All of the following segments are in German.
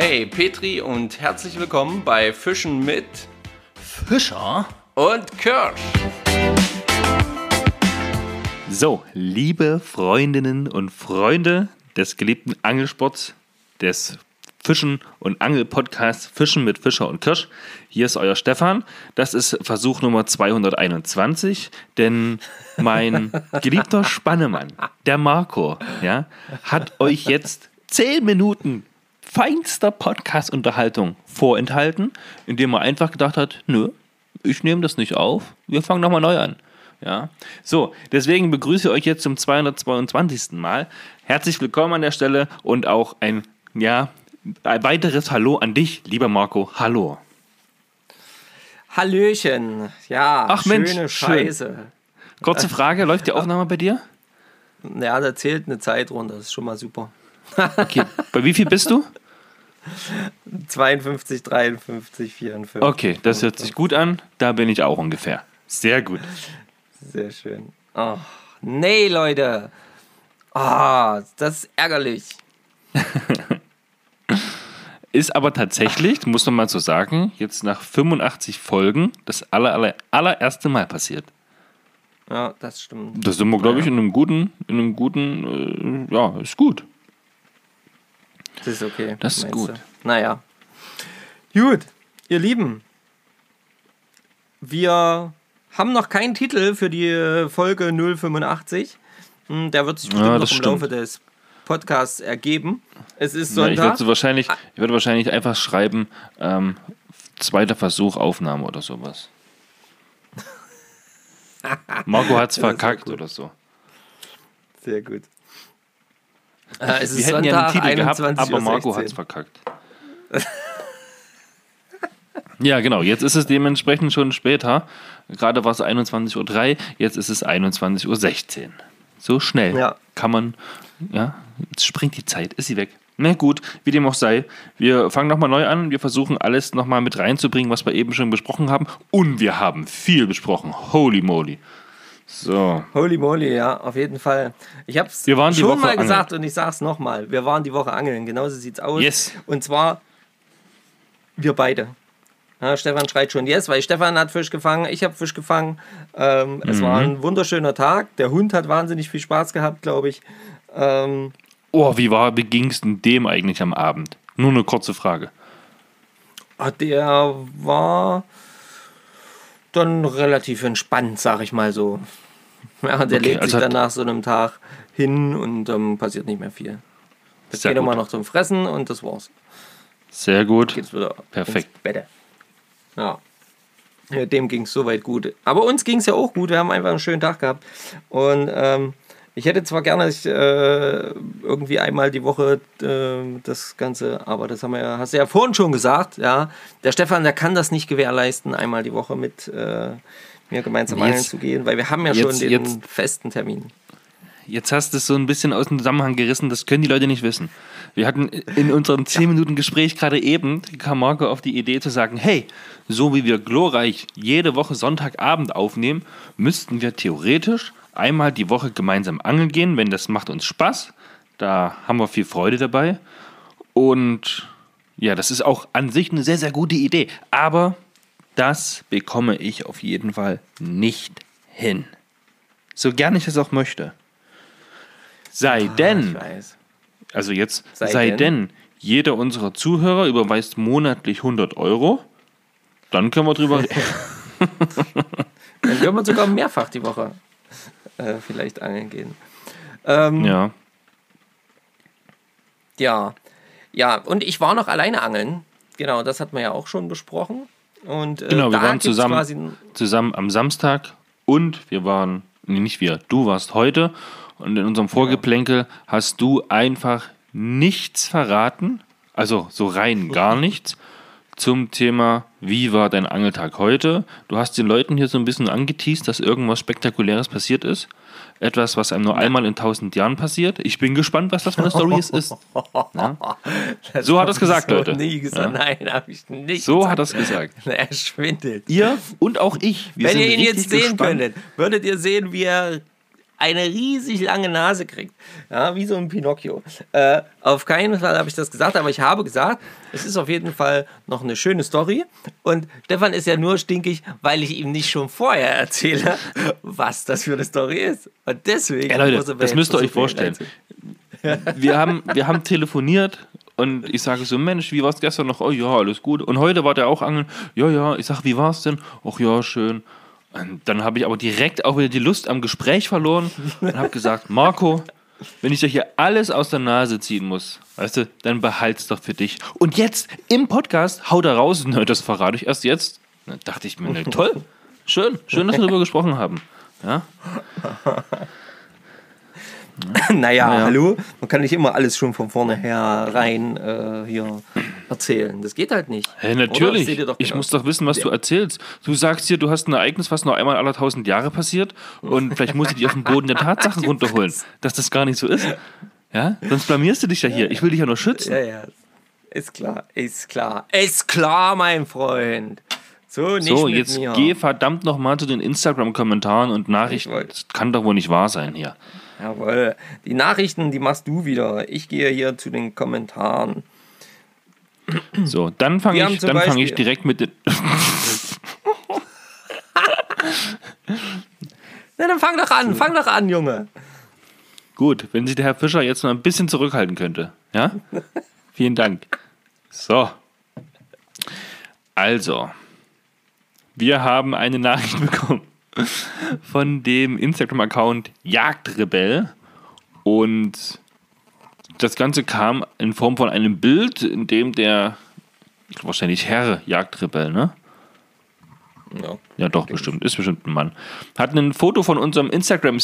Hey Petri und herzlich willkommen bei Fischen mit Fischer und Kirsch. So, liebe Freundinnen und Freunde des geliebten Angelsports, des Fischen und Angel-Podcasts Fischen mit Fischer und Kirsch. Hier ist euer Stefan. Das ist Versuch Nummer 221, denn mein geliebter Spannemann, der Marco, ja, hat euch jetzt 10 Minuten feinster Podcast-Unterhaltung vorenthalten, indem er einfach gedacht hat, nö, ich nehme das nicht auf, wir fangen nochmal neu an. Ja, so, deswegen begrüße ich euch jetzt zum 222. Mal. Herzlich willkommen an der Stelle und auch ein, ja, ein weiteres Hallo an dich, lieber Marco. Hallo. Hallöchen. Ja, Ach, schöne Mensch, Scheiße. schön. Kurze Frage, läuft die Aufnahme bei dir? Ja, da zählt eine Zeit runter, das ist schon mal super. Okay, bei wie viel bist du? 52, 53, 54. Okay, das hört sich gut an. Da bin ich auch ungefähr. Sehr gut. Sehr schön. Oh, nee, Leute. Ah, das ist ärgerlich. Ist aber tatsächlich, muss man mal so sagen, jetzt nach 85 Folgen das aller, aller, allererste Mal passiert. Ja, das stimmt. Da sind wir, glaube ich, in einem guten, in einem guten, äh, ja, ist gut. Das ist okay. Das ist gut. Du? Naja. Gut, ihr Lieben. Wir haben noch keinen Titel für die Folge 085. Hm, Der wird sich bestimmt Ja, noch im Laufe des Podcasts ergeben. Es ist Ja, ich Sonntag. würde wahrscheinlich, ich würde wahrscheinlich einfach schreiben, ähm, zweiter Versuch Aufnahme oder sowas. Marco hat's das wär verkackt oder so. Sehr gut. Äh, es Wir ist hätten ja einen Sonntag, Titel gehabt, 21.16 aber Marco Uhr. hat's verkackt. ja, genau. Jetzt ist es dementsprechend schon später. Gerade war es 21.03 Uhr, jetzt ist es 21.16 Uhr. So schnell Ja. kann man, ja, jetzt springt die Zeit, ist sie weg. Na gut, wie dem auch sei. Wir fangen nochmal neu an. Wir versuchen alles nochmal mit reinzubringen, was wir eben schon besprochen haben. Und wir haben viel besprochen. Holy moly. So. Holy moly, ja, auf jeden Fall. Ich habe es schon mal angeln. gesagt und ich sage es nochmal. Wir waren die Woche angeln, genauso sieht's aus. Yes. Und zwar wir beide. Ja, Stefan schreit schon yes, weil Stefan hat Fisch gefangen, ich habe Fisch gefangen. Ähm, Es war Mhm. ein wunderschöner Tag. Der Hund hat wahnsinnig viel Spaß gehabt, glaube ich. Ähm, Oh, wie war, wie ging es denn dem eigentlich am Abend? Nur eine kurze Frage. ah, der war dann relativ entspannt, sag ich mal so. Ja, der Okay, legt also sich dann nach so einem Tag hin und ähm, passiert nicht mehr viel. Sehr geht gut. mal noch zum Fressen und das war's. Sehr gut. Geht's wieder Perfekt. Ja. ja dem ging es soweit gut. Aber uns ging es ja auch gut. Wir haben einfach einen schönen Tag gehabt. Und ähm, ich hätte zwar gerne ich, äh, irgendwie einmal die Woche äh, das Ganze, aber das haben wir ja, hast du ja vorhin schon gesagt, ja. Der Stefan, der kann das nicht gewährleisten, einmal die Woche mit äh, mir gemeinsam Jetzt- zu gehen, weil wir haben ja jetzt- schon den jetzt- festen Termin. Jetzt hast du es so ein bisschen aus dem Zusammenhang gerissen, das können die Leute nicht wissen. Wir hatten in unserem 10 Minuten Gespräch gerade eben, kam Marco auf die Idee zu sagen, hey, so wie wir glorreich jede Woche Sonntagabend aufnehmen, müssten wir theoretisch einmal die Woche gemeinsam angeln gehen, wenn das macht uns Spaß. Da haben wir viel Freude dabei. Und ja, das ist auch an sich eine sehr, sehr gute Idee. Aber das bekomme ich auf jeden Fall nicht hin. So gern ich es auch möchte. Sei Ich denn, also jetzt, Sei sei, denn? denn, jeder unserer Zuhörer überweist monatlich 100 Euro, dann können wir drüber reden. Dann können wir sogar mehrfach die Woche äh, vielleicht angeln gehen. Ähm, ja. Ja, ja, und ich war noch alleine angeln. Genau, das hat man ja auch schon besprochen. Und äh, Genau, wir waren zusammen, zusammen am Samstag und wir waren, nee, nicht wir, du warst heute und in unserem Vorgeplänkel hast du einfach nichts verraten, also so rein gar nichts, zum Thema, wie war dein Angeltag heute. Du hast den Leuten hier so ein bisschen angeteased, dass irgendwas Spektakuläres passiert ist. Etwas, was einem nur einmal in tausend Jahren passiert. Ich bin gespannt, was das für eine Story ist. ist. Ja? So hat er es gesagt, Leute. Nie gesagt. Nein, habe ich nicht. So gesagt. hat er es gesagt. Er schwindelt. Ihr und auch ich. Wir Wenn ihr ihn jetzt sehen gespannt. könntet, würdet ihr sehen, wie er eine riesig lange Nase kriegt. Ja, wie so ein Pinocchio. Äh, auf keinen Fall habe ich das gesagt, aber ich habe gesagt, es ist auf jeden Fall noch eine schöne Story. Und Stefan ist ja nur stinkig, weil ich ihm nicht schon vorher erzähle, was das für eine Story ist. Und deswegen. Ja, Leute, das müsst ihr euch vorstellen. Wir haben, wir haben telefoniert und ich sage so, Mensch, wie war es gestern noch? Oh ja, alles gut. Und heute war der auch angeln. Ja, ja. Ich sage, wie war es denn? Ach ja, schön. Und dann habe ich aber direkt auch wieder die Lust am Gespräch verloren und habe gesagt, Marco, wenn ich dir hier alles aus der Nase ziehen muss, weißt du, dann behalt's doch für dich. Und jetzt im Podcast haut er raus, ne, das verrate ich erst jetzt. Da dachte ich mir, ne, toll, schön, schön, dass wir darüber gesprochen haben. Ja. naja, naja, hallo, man kann nicht immer alles schon von vornherein äh, hier erzählen. Das geht halt nicht. Hey, natürlich. Ich muss doch wissen, was ja. du erzählst. Du sagst hier, du hast ein Ereignis, was nur einmal alle tausend Jahre passiert und vielleicht musst du dich auf den Boden der Tatsachen runterholen, dass das gar nicht so ist. Ja? Sonst blamierst du dich ja hier. Ich will dich ja nur schützen. Ja, ja. Ist klar, ist klar. Ist klar, mein Freund. So, nicht so jetzt mir. geh verdammt nochmal zu den Instagram-Kommentaren und Nachrichten. Das kann doch wohl nicht wahr sein hier. Jawohl. Die Nachrichten, die machst du wieder. Ich gehe hier zu den Kommentaren. So, dann fange ich, fang ich direkt mit den. Na, dann fang doch an, fang doch an, Junge. Gut, wenn sich der Herr Fischer jetzt noch ein bisschen zurückhalten könnte. Ja? Vielen Dank. So. Also, wir haben eine Nachricht bekommen von dem Instagram-Account Jagdrebell und das Ganze kam in Form von einem Bild, in dem der wahrscheinlich Herr Jagdrebell, ne? Ja, ja doch, bestimmt. Ist bestimmt ein Mann. Hat ein Foto von unserem Instagram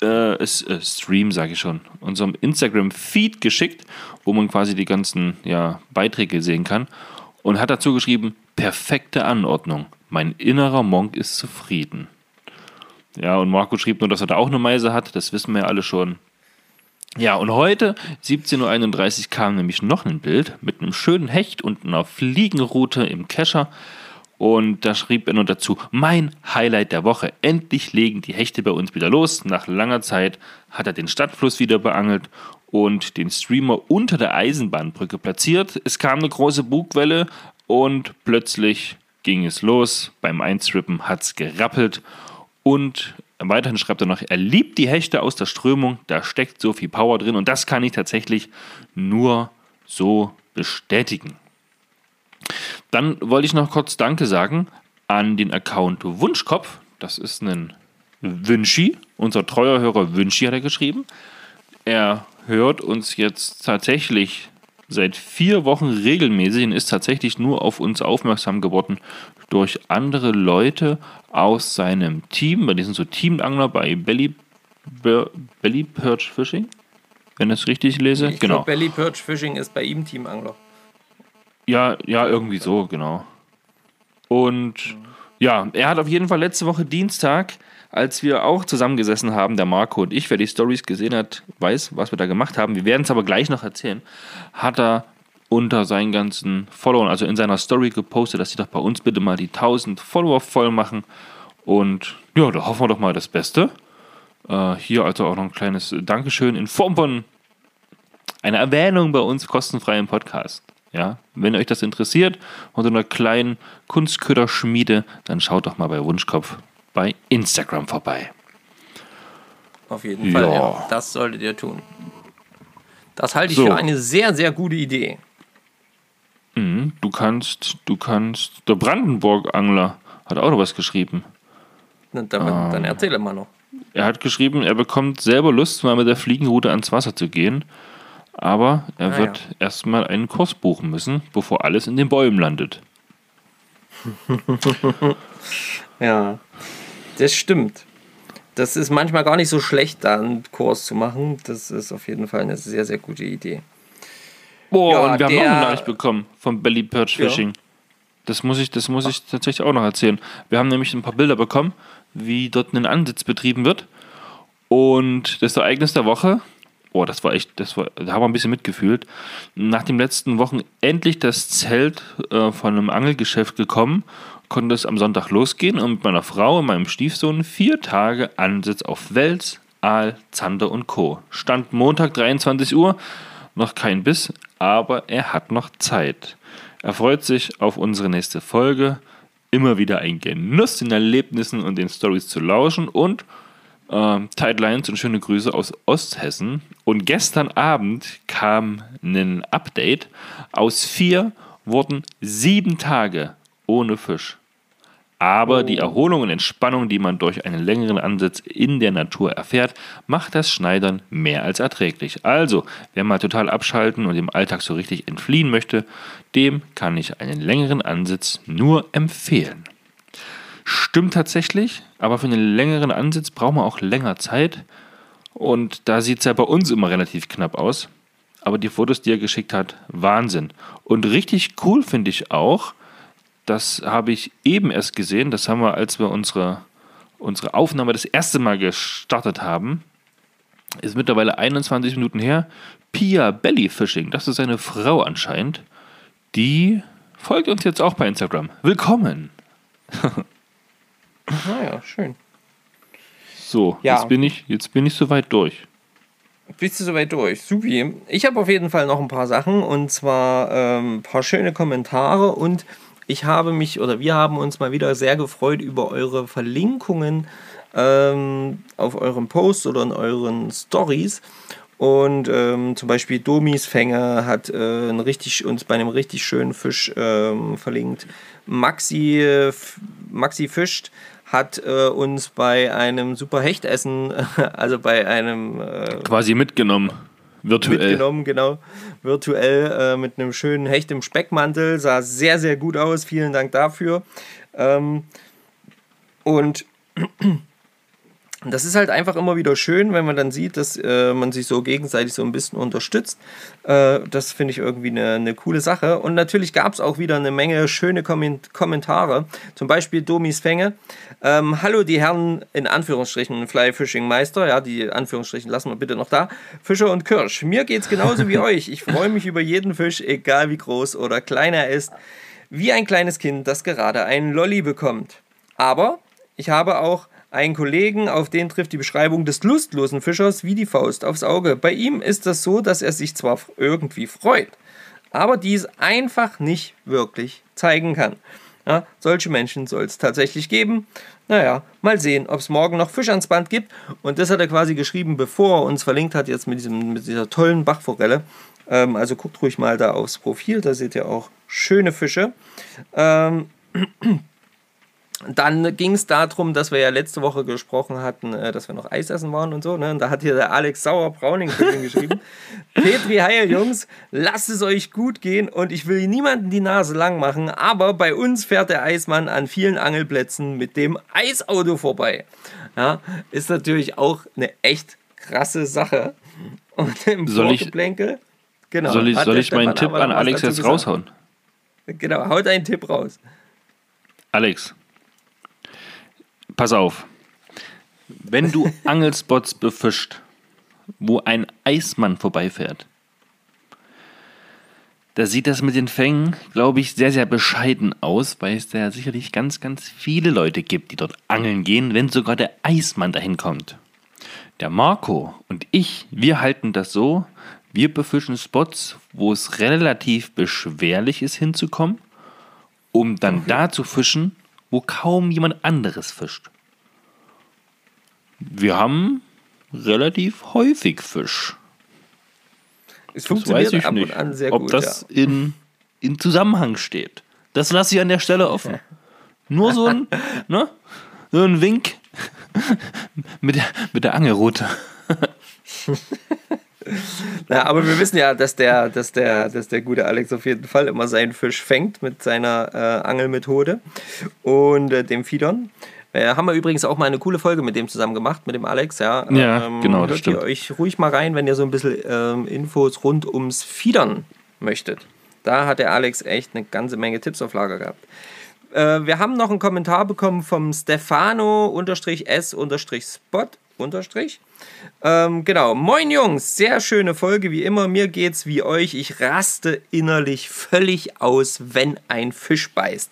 äh, äh, Stream, sage ich schon, unserem Instagram-Feed geschickt, wo man quasi die ganzen ja, Beiträge sehen kann. Und hat dazu geschrieben, perfekte Anordnung. Mein innerer Monk ist zufrieden. Ja, und Marco schrieb nur, dass er da auch eine Meise hat. Das wissen wir ja alle schon. Ja, und heute, 17.31 Uhr, kam nämlich noch ein Bild mit einem schönen Hecht und einer Fliegenroute im Kescher. Und da schrieb er nur dazu, mein Highlight der Woche. Endlich legen die Hechte bei uns wieder los. Nach langer Zeit hat er den Stadtfluss wieder beangelt und den Streamer unter der Eisenbahnbrücke platziert. Es kam eine große Bugwelle und plötzlich ging es los. Beim Einstrippen hat es gerappelt und weiterhin schreibt er noch, er liebt die Hechte aus der Strömung, da steckt so viel Power drin und das kann ich tatsächlich nur so bestätigen. Dann wollte ich noch kurz Danke sagen an den Account Wunschkopf. Das ist ein Wünschi, unser treuer Hörer Wünschi hat er geschrieben. Er hört uns jetzt tatsächlich seit vier Wochen regelmäßig und ist tatsächlich nur auf uns aufmerksam geworden durch andere Leute aus seinem Team. Bei diesen so Teamangler bei Belly, Belly Perch Fishing, wenn ich es richtig lese. Ich genau. Glaub, Belly Perch Fishing ist bei ihm Teamangler. Ja, ja, irgendwie so, genau. Und ja, er hat auf jeden Fall letzte Woche Dienstag, als wir auch zusammengesessen haben, der Marco und ich, wer die Stories gesehen hat, weiß, was wir da gemacht haben. Wir werden es aber gleich noch erzählen. Hat er unter seinen ganzen Followern, also in seiner Story gepostet, dass sie doch bei uns bitte mal die 1000 Follower voll machen. Und ja, da hoffen wir doch mal das Beste. Äh, hier also auch noch ein kleines Dankeschön in Form von einer Erwähnung bei uns kostenfrei im Podcast. Ja, wenn euch das interessiert unter einer kleinen Kunstköderschmiede, dann schaut doch mal bei Wunschkopf bei Instagram vorbei. Auf jeden Fall, ja. ja. Das solltet ihr tun. Das halte ich so. für eine sehr, sehr gute Idee. Mhm, du kannst, du kannst. Der Brandenburg-Angler hat auch noch was geschrieben. Na, dann, ähm, dann erzähle mal noch. Er hat geschrieben, er bekommt selber Lust, mal mit der Fliegenroute ans Wasser zu gehen. Aber er ah, wird ja. erstmal einen Kurs buchen müssen, bevor alles in den Bäumen landet. ja, das stimmt. Das ist manchmal gar nicht so schlecht, da einen Kurs zu machen. Das ist auf jeden Fall eine sehr, sehr gute Idee. Boah, ja, und wir haben noch eine Nachricht bekommen vom Belly Perch Fishing. Ja. Das muss ich, das muss ich tatsächlich auch noch erzählen. Wir haben nämlich ein paar Bilder bekommen, wie dort ein Ansitz betrieben wird. Und das Ereignis der Woche, oh, das war echt, das war, da haben wir ein bisschen mitgefühlt. Nach den letzten Wochen endlich das Zelt äh, von einem Angelgeschäft gekommen, konnte es am Sonntag losgehen und mit meiner Frau und meinem Stiefsohn vier Tage Ansitz auf Wels, Aal, Zander und Co. Stand Montag 23 Uhr, noch kein Biss, aber er hat noch Zeit. Er freut sich auf unsere nächste Folge. Immer wieder ein Genuss, den Erlebnissen und den Stories zu lauschen und äh, Tightlines und schöne Grüße aus Osthessen. Und gestern Abend kam ein Update. Aus vier wurden sieben Tage ohne Fisch. Aber oh. die Erholung und Entspannung, die man durch einen längeren Ansitz in der Natur erfährt, macht das Schneidern mehr als erträglich. Also, wer mal total abschalten und dem Alltag so richtig entfliehen möchte, dem kann ich einen längeren Ansitz nur empfehlen. Stimmt tatsächlich, aber für einen längeren Ansitz braucht man auch länger Zeit. Und da sieht es ja bei uns immer relativ knapp aus. Aber die Fotos, die er geschickt hat, Wahnsinn. Und richtig cool finde ich auch, das habe ich eben erst gesehen. Das haben wir, als wir unsere, unsere Aufnahme das erste Mal gestartet haben. Ist mittlerweile 21 Minuten her. Pia Bellyfishing, das ist eine Frau anscheinend. Die folgt uns jetzt auch bei Instagram. Willkommen! naja, ah schön. So, ja. jetzt, bin ich, jetzt bin ich soweit durch. Bist du soweit durch? Supi. Ich habe auf jeden Fall noch ein paar Sachen und zwar ähm, ein paar schöne Kommentare und ich habe mich oder wir haben uns mal wieder sehr gefreut über eure Verlinkungen ähm, auf eurem Post oder in euren Stories. Und ähm, zum Beispiel Domis Fänger hat äh, richtig, uns bei einem richtig schönen Fisch ähm, verlinkt. Maxi, Maxi fischt hat äh, uns bei einem super Hechtessen, also bei einem äh, quasi mitgenommen. Virtuell. Mitgenommen, genau. Virtuell äh, mit einem schönen Hecht im Speckmantel. Sah sehr, sehr gut aus. Vielen Dank dafür. Ähm, und das ist halt einfach immer wieder schön, wenn man dann sieht, dass äh, man sich so gegenseitig so ein bisschen unterstützt. Äh, das finde ich irgendwie eine, eine coole Sache. Und natürlich gab es auch wieder eine Menge schöne Kommentare. Zum Beispiel Domis Fänge. Ähm, Hallo die Herren in Anführungsstrichen Fly Fishing Meister. Ja, die Anführungsstrichen lassen wir bitte noch da. Fischer und Kirsch. Mir geht es genauso wie euch. Ich freue mich über jeden Fisch, egal wie groß oder klein er ist. Wie ein kleines Kind, das gerade einen Lolli bekommt. Aber ich habe auch einen Kollegen, auf den trifft die Beschreibung des lustlosen Fischers wie die Faust aufs Auge. Bei ihm ist das so, dass er sich zwar irgendwie freut, aber dies einfach nicht wirklich zeigen kann. Ja, solche Menschen soll es tatsächlich geben. Naja, mal sehen, ob es morgen noch Fisch ans Band gibt. Und das hat er quasi geschrieben, bevor er uns verlinkt hat, jetzt mit, diesem, mit dieser tollen Bachforelle. Ähm, also guckt ruhig mal da aufs Profil, da seht ihr auch schöne Fische. Ähm, dann ging es darum, dass wir ja letzte Woche gesprochen hatten, äh, dass wir noch Eis essen waren und so. Ne? Und da hat hier der Alex Sauer Browning geschrieben: Petri Heil, Jungs, lasst es euch gut gehen und ich will niemanden die Nase lang machen, aber bei uns fährt der Eismann an vielen Angelplätzen mit dem Eisauto vorbei. Ja, ist natürlich auch eine echt krasse Sache. Und im soll ich, genau, soll ich, soll ich meinen Tipp an Alex jetzt gesagt. raushauen? Genau, haut einen Tipp raus. Alex, pass auf. Wenn du Angelspots befischt, wo ein Eismann vorbeifährt, da sieht das mit den Fängen, glaube ich, sehr, sehr bescheiden aus, weil es da sicherlich ganz, ganz viele Leute gibt, die dort angeln gehen, wenn sogar der Eismann dahin kommt. Der Marco und ich, wir halten das so, wir befischen Spots, wo es relativ beschwerlich ist hinzukommen, um dann okay. da zu fischen, wo kaum jemand anderes fischt. Wir haben relativ häufig Fisch. Es funktioniert ab nicht, und an sehr ob gut. Ob das ja. in, in Zusammenhang steht. Das lasse ich an der Stelle offen. Nur so ein, ne? so ein Wink mit der, mit der Angelrute. Na, aber wir wissen ja, dass der, dass, der, dass der gute Alex auf jeden Fall immer seinen Fisch fängt mit seiner äh, Angelmethode und äh, dem Fiedern. Äh, haben wir übrigens auch mal eine coole Folge mit dem zusammen gemacht, mit dem Alex. Ja, ja ähm, genau. Das hört stimmt. ihr euch ruhig mal rein, wenn ihr so ein bisschen ähm, Infos rund ums Fiedern möchtet. Da hat der Alex echt eine ganze Menge Tipps auf Lager gehabt. Äh, wir haben noch einen Kommentar bekommen vom Stefano-S-Spot. Unterstrich. Ähm, genau. Moin Jungs, sehr schöne Folge wie immer. Mir geht's wie euch. Ich raste innerlich völlig aus, wenn ein Fisch beißt.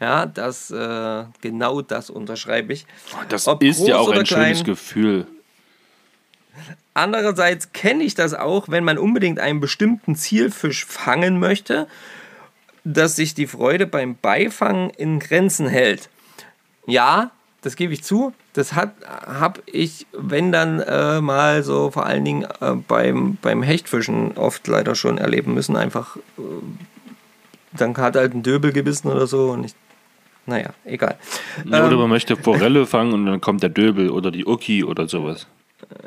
Ja, das, äh, genau das unterschreibe ich. Das Ob ist ja auch ein klein, schönes Gefühl. andererseits kenne ich das auch, wenn man unbedingt einen bestimmten Zielfisch fangen möchte, dass sich die Freude beim Beifangen in Grenzen hält. Ja, das gebe ich zu. Das habe ich, wenn dann äh, mal so vor allen Dingen äh, beim, beim Hechtfischen oft leider schon erleben müssen. Einfach, äh, dann hat halt ein Döbel gebissen oder so und ich naja, egal. Oder ähm, man möchte Forelle fangen und dann kommt der Döbel oder die Uki oder sowas.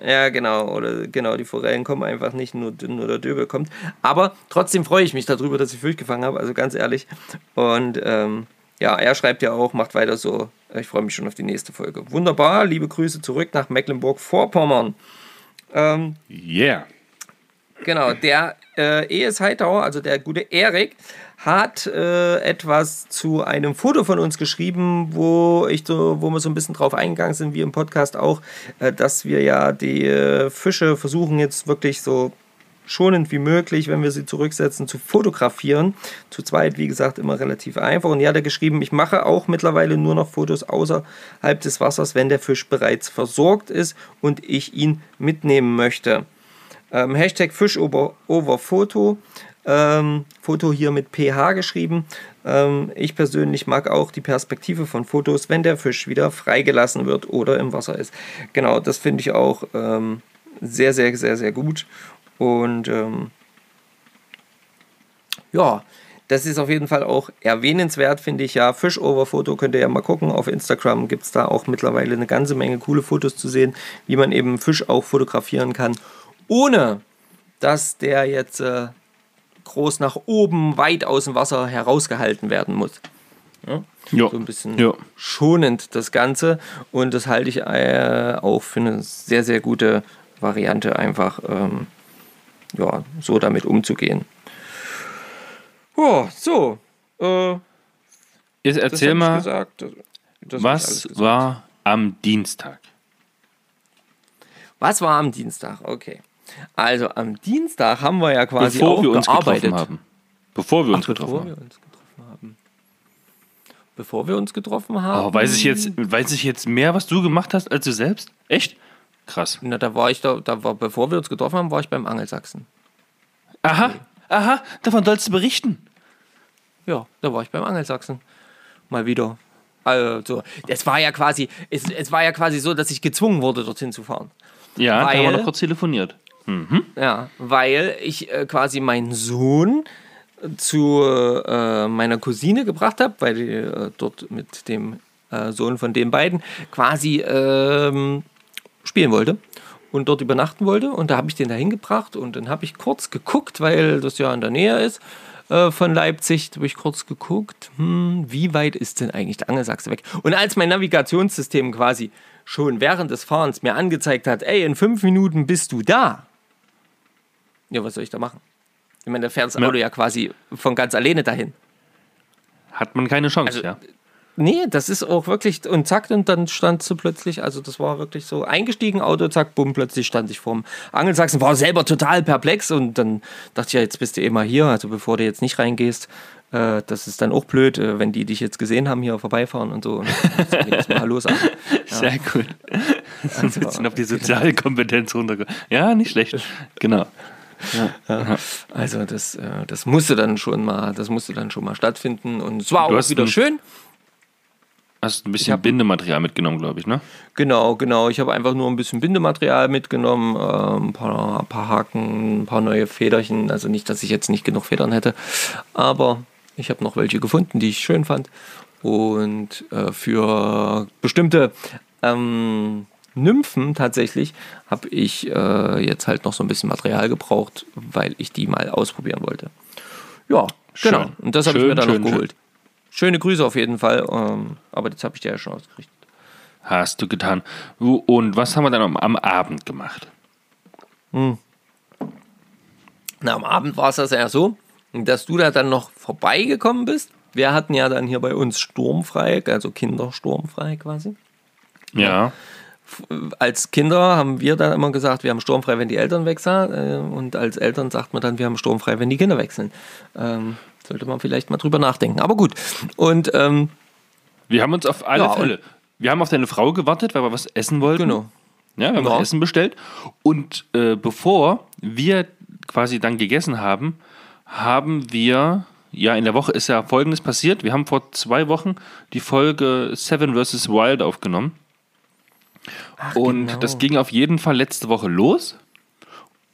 Ja, genau. Oder genau, die Forellen kommen einfach nicht, nur, nur der Döbel kommt. Aber trotzdem freue ich mich darüber, dass ich Fisch gefangen habe, also ganz ehrlich. Und ähm, ja, er schreibt ja auch, macht weiter so. Ich freue mich schon auf die nächste Folge. Wunderbar, liebe Grüße zurück nach Mecklenburg-Vorpommern. Ähm, yeah. Genau, der äh, ES Heitauer, also der gute Erik, hat äh, etwas zu einem Foto von uns geschrieben, wo ich so, wo wir so ein bisschen drauf eingegangen sind, wie im Podcast auch, äh, dass wir ja die äh, Fische versuchen jetzt wirklich so schonend wie möglich, wenn wir sie zurücksetzen, zu fotografieren. Zu zweit, wie gesagt, immer relativ einfach. Und ja, er geschrieben, ich mache auch mittlerweile nur noch Fotos außerhalb des Wassers, wenn der Fisch bereits versorgt ist und ich ihn mitnehmen möchte. Ähm, Hashtag Fischoverfoto. Ähm, Foto hier mit PH geschrieben. Ähm, ich persönlich mag auch die Perspektive von Fotos, wenn der Fisch wieder freigelassen wird oder im Wasser ist. Genau, das finde ich auch ähm, sehr, sehr, sehr, sehr gut. Und ähm, ja, das ist auf jeden Fall auch erwähnenswert, finde ich ja. Fischover-Foto könnt ihr ja mal gucken. Auf Instagram gibt es da auch mittlerweile eine ganze Menge coole Fotos zu sehen, wie man eben Fisch auch fotografieren kann, ohne dass der jetzt äh, groß nach oben, weit aus dem Wasser herausgehalten werden muss. Ja? Ja. So ein bisschen ja. schonend das Ganze. Und das halte ich äh, auch für eine sehr, sehr gute Variante, einfach ähm, ja, so damit umzugehen. Oh, so. Äh, Jetzt erzähl mal, gesagt, was war am Dienstag? Was war am Dienstag? Okay. Also am Dienstag haben wir ja quasi bevor auch wir uns gearbeitet. getroffen haben. Bevor wir uns, Ach, getroffen, bevor haben. wir uns getroffen haben. Bevor wir uns getroffen haben. Oh, weiß ich jetzt, weiß ich jetzt mehr, was du gemacht hast, als du selbst? Echt? Krass. Na, da war ich da, da war, bevor wir uns getroffen haben, war ich beim Angelsachsen. Aha, okay. aha, davon sollst du berichten. Ja, da war ich beim Angelsachsen. Mal wieder. Also, es war ja quasi, es, es war ja quasi so, dass ich gezwungen wurde, dorthin zu fahren. Ja, weil, da haben wir noch kurz telefoniert. Mhm. Ja, weil ich äh, quasi meinen Sohn zu äh, meiner Cousine gebracht habe, weil die äh, dort mit dem äh, Sohn von den beiden quasi ähm, spielen wollte und dort übernachten wollte. Und da habe ich den da hingebracht und dann habe ich kurz geguckt, weil das ja in der Nähe ist äh, von Leipzig, habe ich kurz geguckt, hm, wie weit ist denn eigentlich der Angelsachse weg? Und als mein Navigationssystem quasi schon während des Fahrens mir angezeigt hat, ey, in fünf Minuten bist du da, ja, was soll ich da machen? Ich meine, da fährt das Auto ja. ja quasi von ganz alleine dahin. Hat man keine Chance, also, ja. Nee, das ist auch wirklich, und zack, und dann stand sie plötzlich, also das war wirklich so, eingestiegen, Auto, zack, bumm, plötzlich stand ich vorm Angelsachsen, war selber total perplex und dann dachte ich ja, jetzt bist du eh mal hier, also bevor du jetzt nicht reingehst, äh, das ist dann auch blöd, äh, wenn die dich jetzt gesehen haben, hier vorbeifahren und so. Und mal Hallo sagen. Ja. Sehr gut. Also, ein bisschen auf die soziale Kompetenz runtergekommen. Ja, nicht schlecht. Genau. Ja. Also das, äh, das musste dann schon mal, das musste dann schon mal stattfinden und es war du auch wieder schön. Hast ein bisschen hab, Bindematerial mitgenommen, glaube ich, ne? Genau, genau. Ich habe einfach nur ein bisschen Bindematerial mitgenommen, äh, ein, paar, ein paar Haken, ein paar neue Federchen. Also nicht, dass ich jetzt nicht genug Federn hätte, aber ich habe noch welche gefunden, die ich schön fand. Und äh, für bestimmte ähm, Nymphen tatsächlich habe ich äh, jetzt halt noch so ein bisschen Material gebraucht, weil ich die mal ausprobieren wollte. Ja, schön. genau. Und das habe ich mir dann schön, noch geholt. Schön. Schöne Grüße auf jeden Fall, ähm, aber das habe ich dir ja schon ausgerichtet. Hast du getan. Und was haben wir dann am, am Abend gemacht? Hm. Na, am Abend war es das ja so, dass du da dann noch vorbeigekommen bist. Wir hatten ja dann hier bei uns sturmfrei, also Kindersturmfrei quasi. Ja als Kinder haben wir dann immer gesagt, wir haben sturmfrei, wenn die Eltern wechseln. Äh, und als Eltern sagt man dann, wir haben sturmfrei, wenn die Kinder wechseln. Ähm, sollte man vielleicht mal drüber nachdenken. Aber gut. Und ähm, wir haben uns auf alle ja, Fälle. Wir haben auf deine Frau gewartet, weil wir was essen wollten. Genau. Ja, wir haben Ja. Essen bestellt. Und äh, bevor wir quasi dann gegessen haben, haben wir, ja, in der Woche ist ja Folgendes passiert. Wir haben vor zwei Wochen die Folge Seven vs. Wild aufgenommen. Und genau. das ging auf jeden Fall letzte Woche los.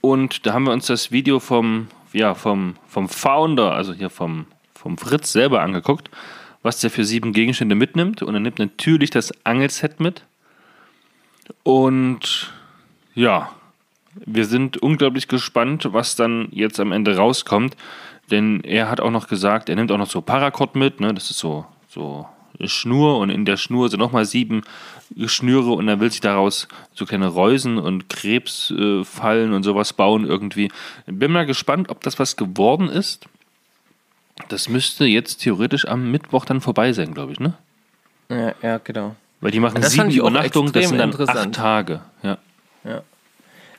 Und da haben wir uns das Video vom, ja, vom, vom Founder, also hier vom, vom Fritz selber angeguckt, was der für sieben Gegenstände mitnimmt. Und er nimmt natürlich das Angelset mit. Und ja, wir sind unglaublich gespannt, was dann jetzt am Ende rauskommt. Denn er hat auch noch gesagt, er nimmt auch noch so Paracord mit, ne? Das ist so, so Schnur und in der Schnur sind nochmal sieben Schnüre und er will sich daraus so kleine Reusen und Krebsfallen äh, und sowas bauen irgendwie. Bin mal gespannt, ob das was geworden ist. Das müsste jetzt theoretisch am Mittwoch dann vorbei sein, glaube ich, ne? Ja, ja, genau. Weil die machen Das sieben Übernachtungen, das sind dann acht Tage. Ja.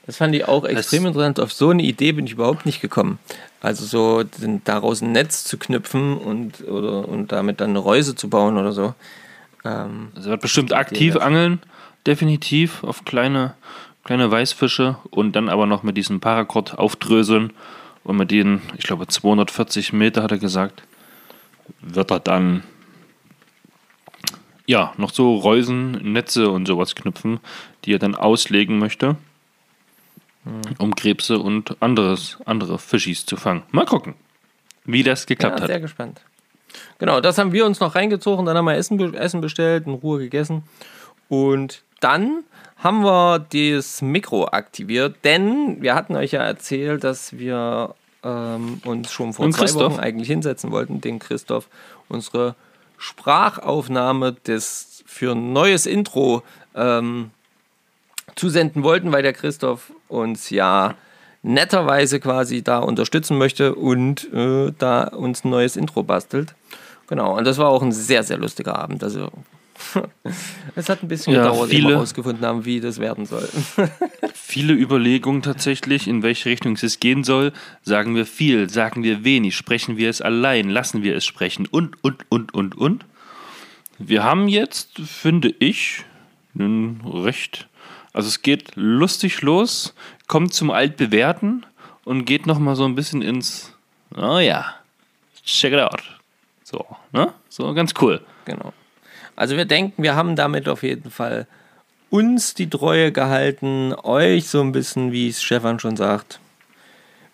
Das fand ich auch extrem interessant. Auf so eine Idee bin ich überhaupt nicht gekommen. Also so den, daraus ein Netz zu knüpfen und, oder, und damit dann eine Reuse zu bauen oder so. Ähm, Also wird bestimmt aktiv wär's. angeln, definitiv auf kleine, kleine Weißfische und dann aber noch mit diesem Paracord aufdröseln und mit denen, ich glaube 240 Meter hat er gesagt, wird er dann ja noch so Reusen, Netze und sowas knüpfen, die er dann auslegen möchte, um Krebse und anderes, andere Fischis zu fangen. Mal gucken, wie das geklappt ja, hat. sehr gespannt. Genau, das haben wir uns noch reingezogen, dann haben wir Essen, Essen bestellt, in Ruhe gegessen. Und dann haben wir das Mikro aktiviert, denn wir hatten euch ja erzählt, dass wir ähm, uns schon vor Und zwei Christoph. Wochen eigentlich hinsetzen wollten, den Christoph unsere Sprachaufnahme des für ein neues Intro ähm, zusenden wollten, weil der Christoph uns ja netterweise quasi da unterstützen möchte und äh, da uns ein neues Intro bastelt. Genau, und das war auch ein sehr, sehr lustiger Abend. Also es hat ein bisschen Ja, gedauert, viele- wir herausgefunden haben, wie das werden soll. Viele Überlegungen tatsächlich, in welche Richtung es gehen soll. Sagen wir viel, sagen wir wenig, sprechen wir es allein, lassen wir es sprechen und, und, und, und, und. Wir haben jetzt, finde ich, einen recht. Also es geht lustig los, kommt zum Altbewerten und geht nochmal so ein bisschen ins. Oh ja, check it out. So, ne? So ganz cool. Genau. Also wir denken, wir haben damit auf jeden Fall uns die Treue gehalten, euch so ein bisschen, wie es Stefan schon sagt,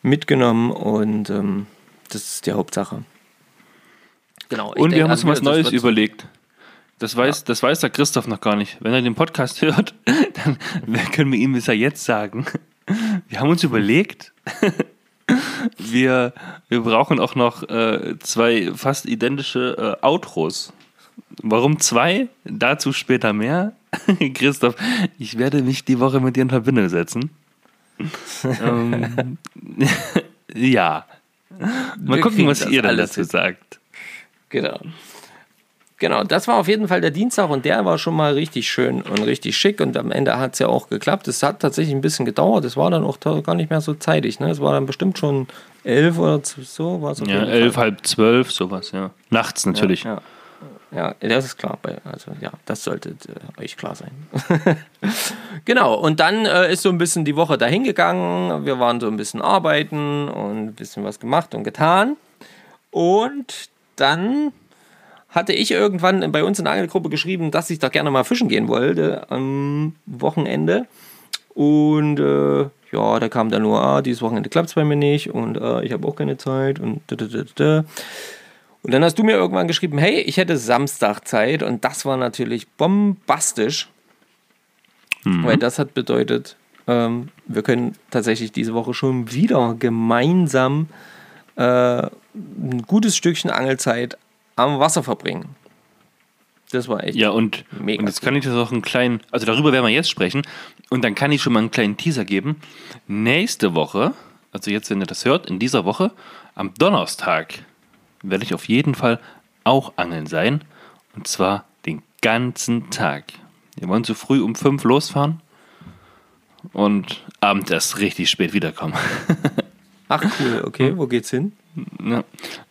mitgenommen und ähm, das ist die Hauptsache. Genau. Und wir haben uns also was Neues überlegt. Das weiß, das weiß der Christoph noch gar nicht. Wenn er den Podcast hört, dann können wir ihm ja jetzt sagen. Wir haben uns überlegt, wir, wir brauchen auch noch äh, zwei fast identische äh, Outros. Warum zwei? Dazu später mehr. Christoph, ich werde mich die Woche mit dir in Verbindung setzen. ähm, ja. Mal Wir gucken, was ihr dann dazu hin. sagt. Genau. Genau, das war auf jeden Fall der Dienstag und der war schon mal richtig schön und richtig schick und am Ende hat es ja auch geklappt. Es hat tatsächlich ein bisschen gedauert, es war dann auch gar nicht mehr so zeitig. Ne? Es war dann bestimmt schon elf oder so. War es auf Ja, elf, Fall. halb zwölf, sowas, ja. Nachts natürlich. Ja, ja. ja, das ist klar. Also ja, das sollte äh, euch klar sein. genau, und dann äh, ist so ein bisschen die Woche dahin gegangen. Wir waren so ein bisschen arbeiten und ein bisschen was gemacht und getan. Und dann hatte ich irgendwann bei uns in der Angelgruppe geschrieben, dass ich da gerne mal fischen gehen wollte am Wochenende. Und äh, ja, da kam dann nur, ah, dieses Wochenende klappt es bei mir nicht und äh, ich habe auch keine Zeit und da, da, da, da. Und dann hast du mir irgendwann geschrieben, hey, ich hätte Samstag Zeit und das war natürlich bombastisch, weil das hat bedeutet, ähm, wir können tatsächlich diese Woche schon wieder gemeinsam äh, ein gutes Stückchen Angelzeit am Wasser verbringen. Das war echt. Ja, und, Mega und jetzt kann ich das auch einen kleinen, also darüber werden wir jetzt sprechen, und dann kann ich schon mal einen kleinen Teaser geben. Nächste Woche, also jetzt, wenn ihr das hört, in dieser Woche, am Donnerstag, werde ich auf jeden Fall auch angeln sein. Und zwar den ganzen Tag. Wir wollen so früh um fünf losfahren und abends erst richtig spät wiederkommen. Ach cool, okay, wo geht's hin? ja.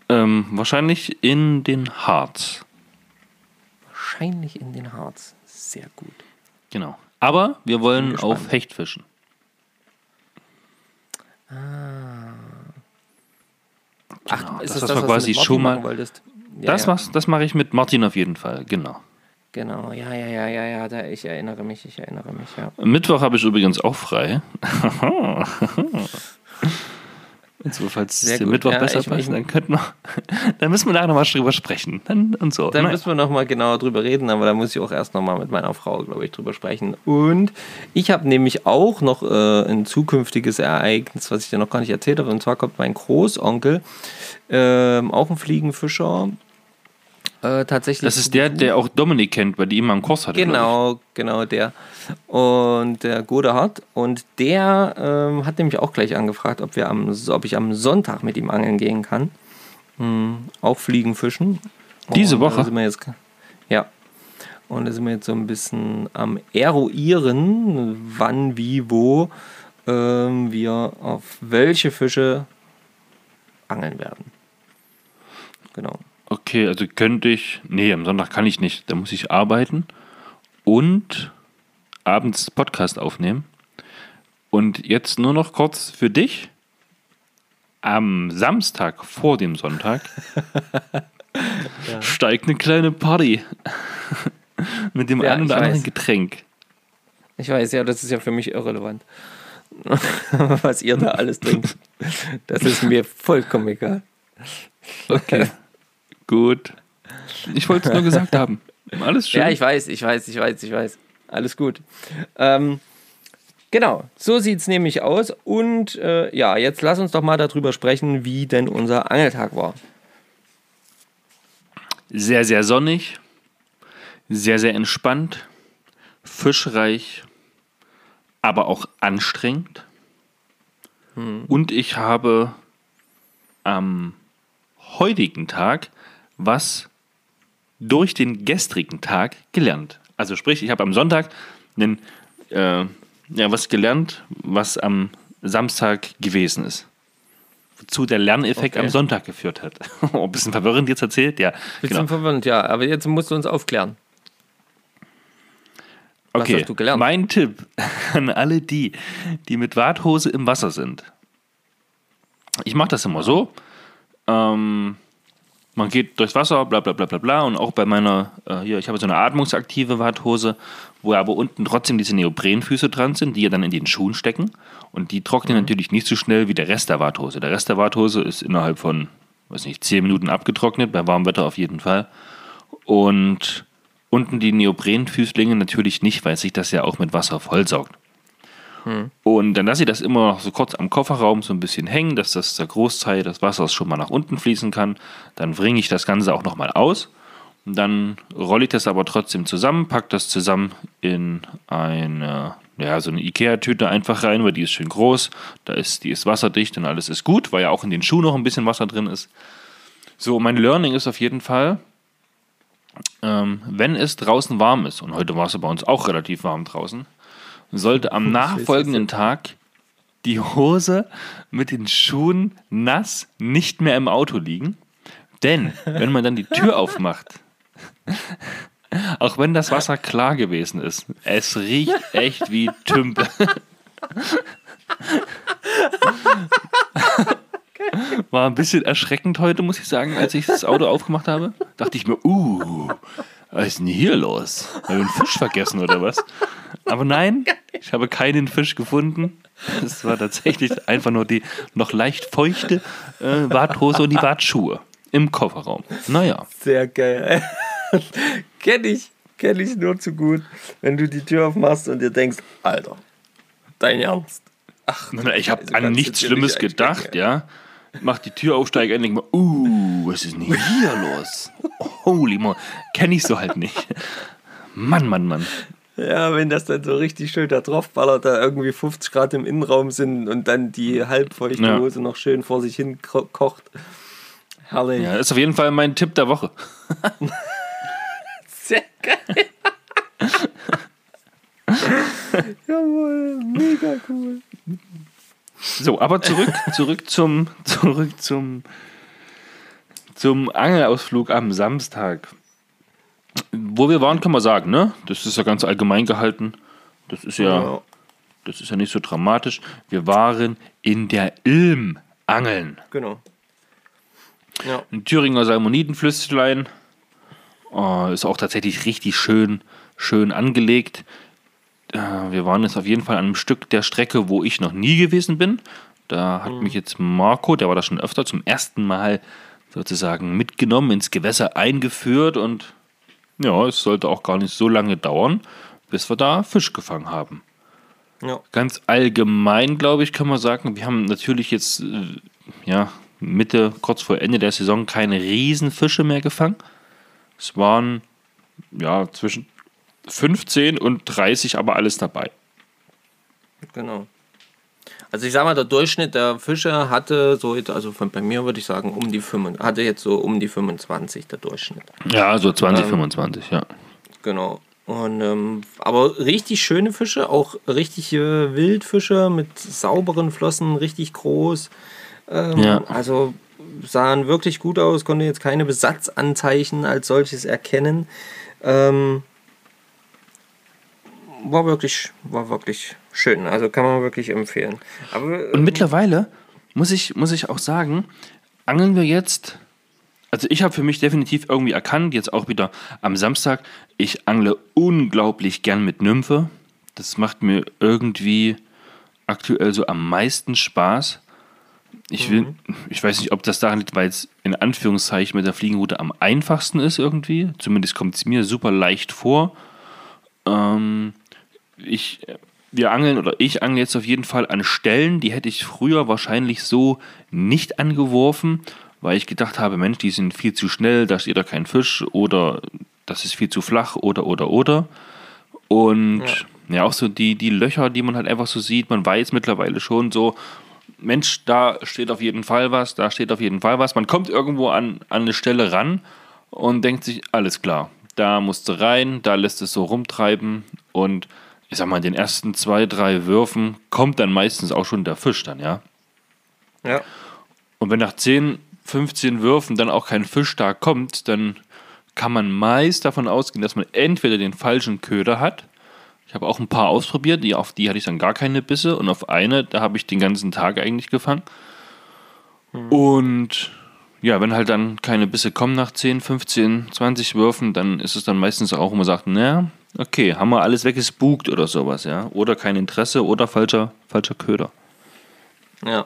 Ähm, wahrscheinlich in den Harz. Wahrscheinlich in den Harz. Sehr gut. Genau. Aber wir wollen auf Hecht fischen. Ach, Genau, ist das, das, was das, wir was quasi du mit schon mal-? Ja, Das, ja. das mache ich mit Martin auf jeden Fall, genau. Genau, ja, ja, ja, ja, ja, da, ich erinnere mich, ich erinnere mich, ja. Mittwoch habe ich übrigens auch frei. Und so, falls Sehr es gut. Mittwoch Ja, besser ich- passt, dann könnten wir, dann müssen wir da nochmal drüber sprechen. Dann, und so. Dann Naja. müssen wir nochmal genauer drüber reden, aber da muss ich auch erst nochmal mit meiner Frau, glaube ich, drüber sprechen. Und ich habe nämlich auch noch äh, ein zukünftiges Ereignis, was ich dir noch gar nicht erzählt habe. Und zwar kommt mein Großonkel, ähm, auch ein Fliegenfischer, äh, tatsächlich. das ist der, der auch Dominik kennt, weil die immer einen Kurs hatte. Genau, genau der. Und der Godehard. Und der ähm, hat nämlich auch gleich angefragt, ob, wir am, ob ich am Sonntag mit ihm angeln gehen kann. Hm, auch Fliegen fischen. Diese Woche? Sind wir jetzt, ja. Und da sind wir jetzt so ein bisschen am Eruieren, wann, wie, wo ähm, wir auf welche Fische angeln werden. Genau. Okay, also könnte ich. Nee, am Sonntag kann ich nicht. Da muss ich arbeiten und abends Podcast aufnehmen. Und jetzt nur noch kurz für dich. Am Samstag vor dem Sonntag steigt eine kleine Party mit dem Ja, einen oder anderen weiß. Getränk. Ich weiß, ja, das ist ja für mich irrelevant. Was ihr da alles trinkt. Das ist mir vollkommen egal. Okay. Gut. Ich wollte es nur gesagt haben. Alles schön. Ja, ich weiß, ich weiß, ich weiß, ich weiß. Alles gut. Ähm, genau, so sieht es nämlich aus. Und äh, ja, jetzt lass uns doch mal darüber sprechen, wie denn unser Angeltag war. sehr, sehr sonnig, sehr, sehr entspannt, fischreich, aber auch anstrengend. Und ich habe am heutigen Tag was durch den gestrigen Tag gelernt. Also sprich, ich habe am Sonntag einen, äh, ja, was gelernt, was am Samstag gewesen ist. Wozu der Lerneffekt Okay. am Sonntag geführt hat. oh, ein bisschen verwirrend jetzt erzählt, ja. Bisschen Genau. verwirrend, ja, aber jetzt musst du uns aufklären. Was Okay, hast du gelernt? mein Tipp an alle die, die mit Warthose im Wasser sind. Ich mache das immer so. Ähm, man geht durchs Wasser, bla bla bla bla bla. Und auch bei meiner, äh, hier, ich habe so eine atmungsaktive Warthose, wo aber unten trotzdem diese Neoprenfüße dran sind, die ja dann in den Schuhen stecken. Und die trocknen Mhm. natürlich nicht so schnell wie der Rest der Warthose. Der Rest der Warthose ist innerhalb von, weiß nicht, 10 Minuten abgetrocknet, bei warmem Wetter auf jeden Fall. Und unten die Neoprenfüßlinge natürlich nicht, weil sich das ja auch mit Wasser vollsaugt. Und dann lasse ich das immer noch so kurz am Kofferraum so ein bisschen hängen, dass das der Großteil des Wassers schon mal nach unten fließen kann. Dann bringe ich das Ganze auch nochmal aus. Und dann rolle ich das aber trotzdem zusammen, packe das zusammen in eine, ja, so eine Ikea-Tüte einfach rein, weil die ist schön groß. Da ist, die ist wasserdicht und alles ist gut, weil ja auch in den Schuhen noch ein bisschen Wasser drin ist. So, mein Learning ist auf jeden Fall, ähm, wenn es draußen warm ist, und heute war es bei uns auch relativ warm draußen, sollte am nachfolgenden Tag die Hose mit den Schuhen nass nicht mehr im Auto liegen. Denn wenn man dann die Tür aufmacht, auch wenn das Wasser klar gewesen ist, es riecht echt wie Tümpe. War ein bisschen erschreckend heute, muss ich sagen, als ich das Auto aufgemacht habe. Dachte ich mir, uh, was ist denn hier los? Haben wir einen Fisch vergessen oder was? Aber nein, ich habe keinen Fisch gefunden. Es war tatsächlich einfach nur die noch leicht feuchte äh, Warthose und die Wartschuhe im Kofferraum. Naja, Sehr geil. kenn ich, kenn ich nur zu gut. Wenn du die Tür aufmachst und dir denkst, Alter, dein Ernst. Ach, ich habe also an nichts Schlimmes nicht gedacht, ja. Mach die Tür auf, steige ein, denke mir, uh, was ist denn hier los? Holy mo, kenne ich so halt nicht. Mann, Mann, Mann. Ja, wenn das dann so richtig schön da drauf ballert, da irgendwie 50 Grad im Innenraum sind und dann die halbfeuchte Ja. Hose noch schön vor sich hin kocht. Herrlich. Ja, ist auf jeden Fall mein Tipp der Woche. Sehr geil. Jawohl, mega cool. So, aber zurück, zurück zum, zurück zum, zum Angelausflug am Samstag. Wo wir waren, kann man sagen, ne? Das ist ja ganz allgemein gehalten. Das ist ja, ja, das ist ja nicht so dramatisch. Wir waren in der Ilm angeln. Genau. Ja. Ein Thüringer Salmonitenflüsslein. Oh, ist auch tatsächlich richtig schön, schön angelegt. Äh, wir waren jetzt auf jeden Fall an einem Stück der Strecke, wo ich noch nie gewesen bin. Da hat mhm. mich jetzt Marco, der war da schon öfter, zum ersten Mal sozusagen mitgenommen, ins Gewässer eingeführt und ja, es sollte auch gar nicht so lange dauern, bis wir da Fisch gefangen haben. Ja. Ganz allgemein, glaube ich, kann man sagen, wir haben natürlich jetzt äh, ja, Mitte, kurz vor Ende der Saison keine Riesenfische mehr gefangen. Es waren ja zwischen 15 und 30, aber alles dabei. Genau. Also ich sag mal, der Durchschnitt der Fische hatte so, also von, bei mir würde ich sagen, um die 5, hatte jetzt so um die 25 der Durchschnitt. Ja, so 20, ähm, 25, ja. Genau. Und, ähm, aber richtig schöne Fische, auch richtige Wildfische mit sauberen Flossen, richtig groß. Ähm, ja. Also sahen wirklich gut aus, konnte jetzt keine Besatzanzeichen als solches erkennen. Ähm, war wirklich, war wirklich schön. Also kann man wirklich empfehlen. Aber, Und ähm, mittlerweile muss ich, muss ich auch sagen, angeln wir jetzt. Also ich habe für mich definitiv irgendwie erkannt, jetzt auch wieder am Samstag, ich angle unglaublich gern mit Nymphe. Das macht mir irgendwie aktuell so am meisten Spaß. Ich, will, mhm. ich weiß nicht, ob das daran liegt, weil es in Anführungszeichen mit der Fliegenroute am einfachsten ist irgendwie. Zumindest kommt es mir super leicht vor. Ähm, ich, wir angeln oder ich angle jetzt auf jeden Fall an Stellen, die hätte ich früher wahrscheinlich so nicht angeworfen, weil ich gedacht habe, Mensch, die sind viel zu schnell, da steht da kein Fisch oder das ist viel zu flach oder oder oder. Und ja, ja auch so die, die Löcher, die man halt einfach so sieht, man weiß mittlerweile schon so, Mensch, da steht auf jeden Fall was, da steht auf jeden Fall was. Man kommt irgendwo an, an eine Stelle ran und denkt sich, alles klar, da musst du rein, da lässt es so rumtreiben und ich sag mal, in den ersten zwei, drei Würfen kommt dann meistens auch schon der Fisch dann, ja? Ja. Und wenn nach 10, 15 Würfen dann auch kein Fisch da kommt, dann kann man meist davon ausgehen, dass man entweder den falschen Köder hat ich habe auch ein paar ausprobiert, die, auf die hatte ich dann gar keine Bisse und auf eine, da habe ich den ganzen Tag eigentlich gefangen. Mhm. Und ja, wenn halt dann keine Bisse kommen nach 10, 15, 20 Würfen, dann ist es dann meistens auch, wo man sagt, naja, okay, haben wir alles weggespukt oder sowas, ja. Oder kein Interesse oder falscher, falscher Köder. Ja.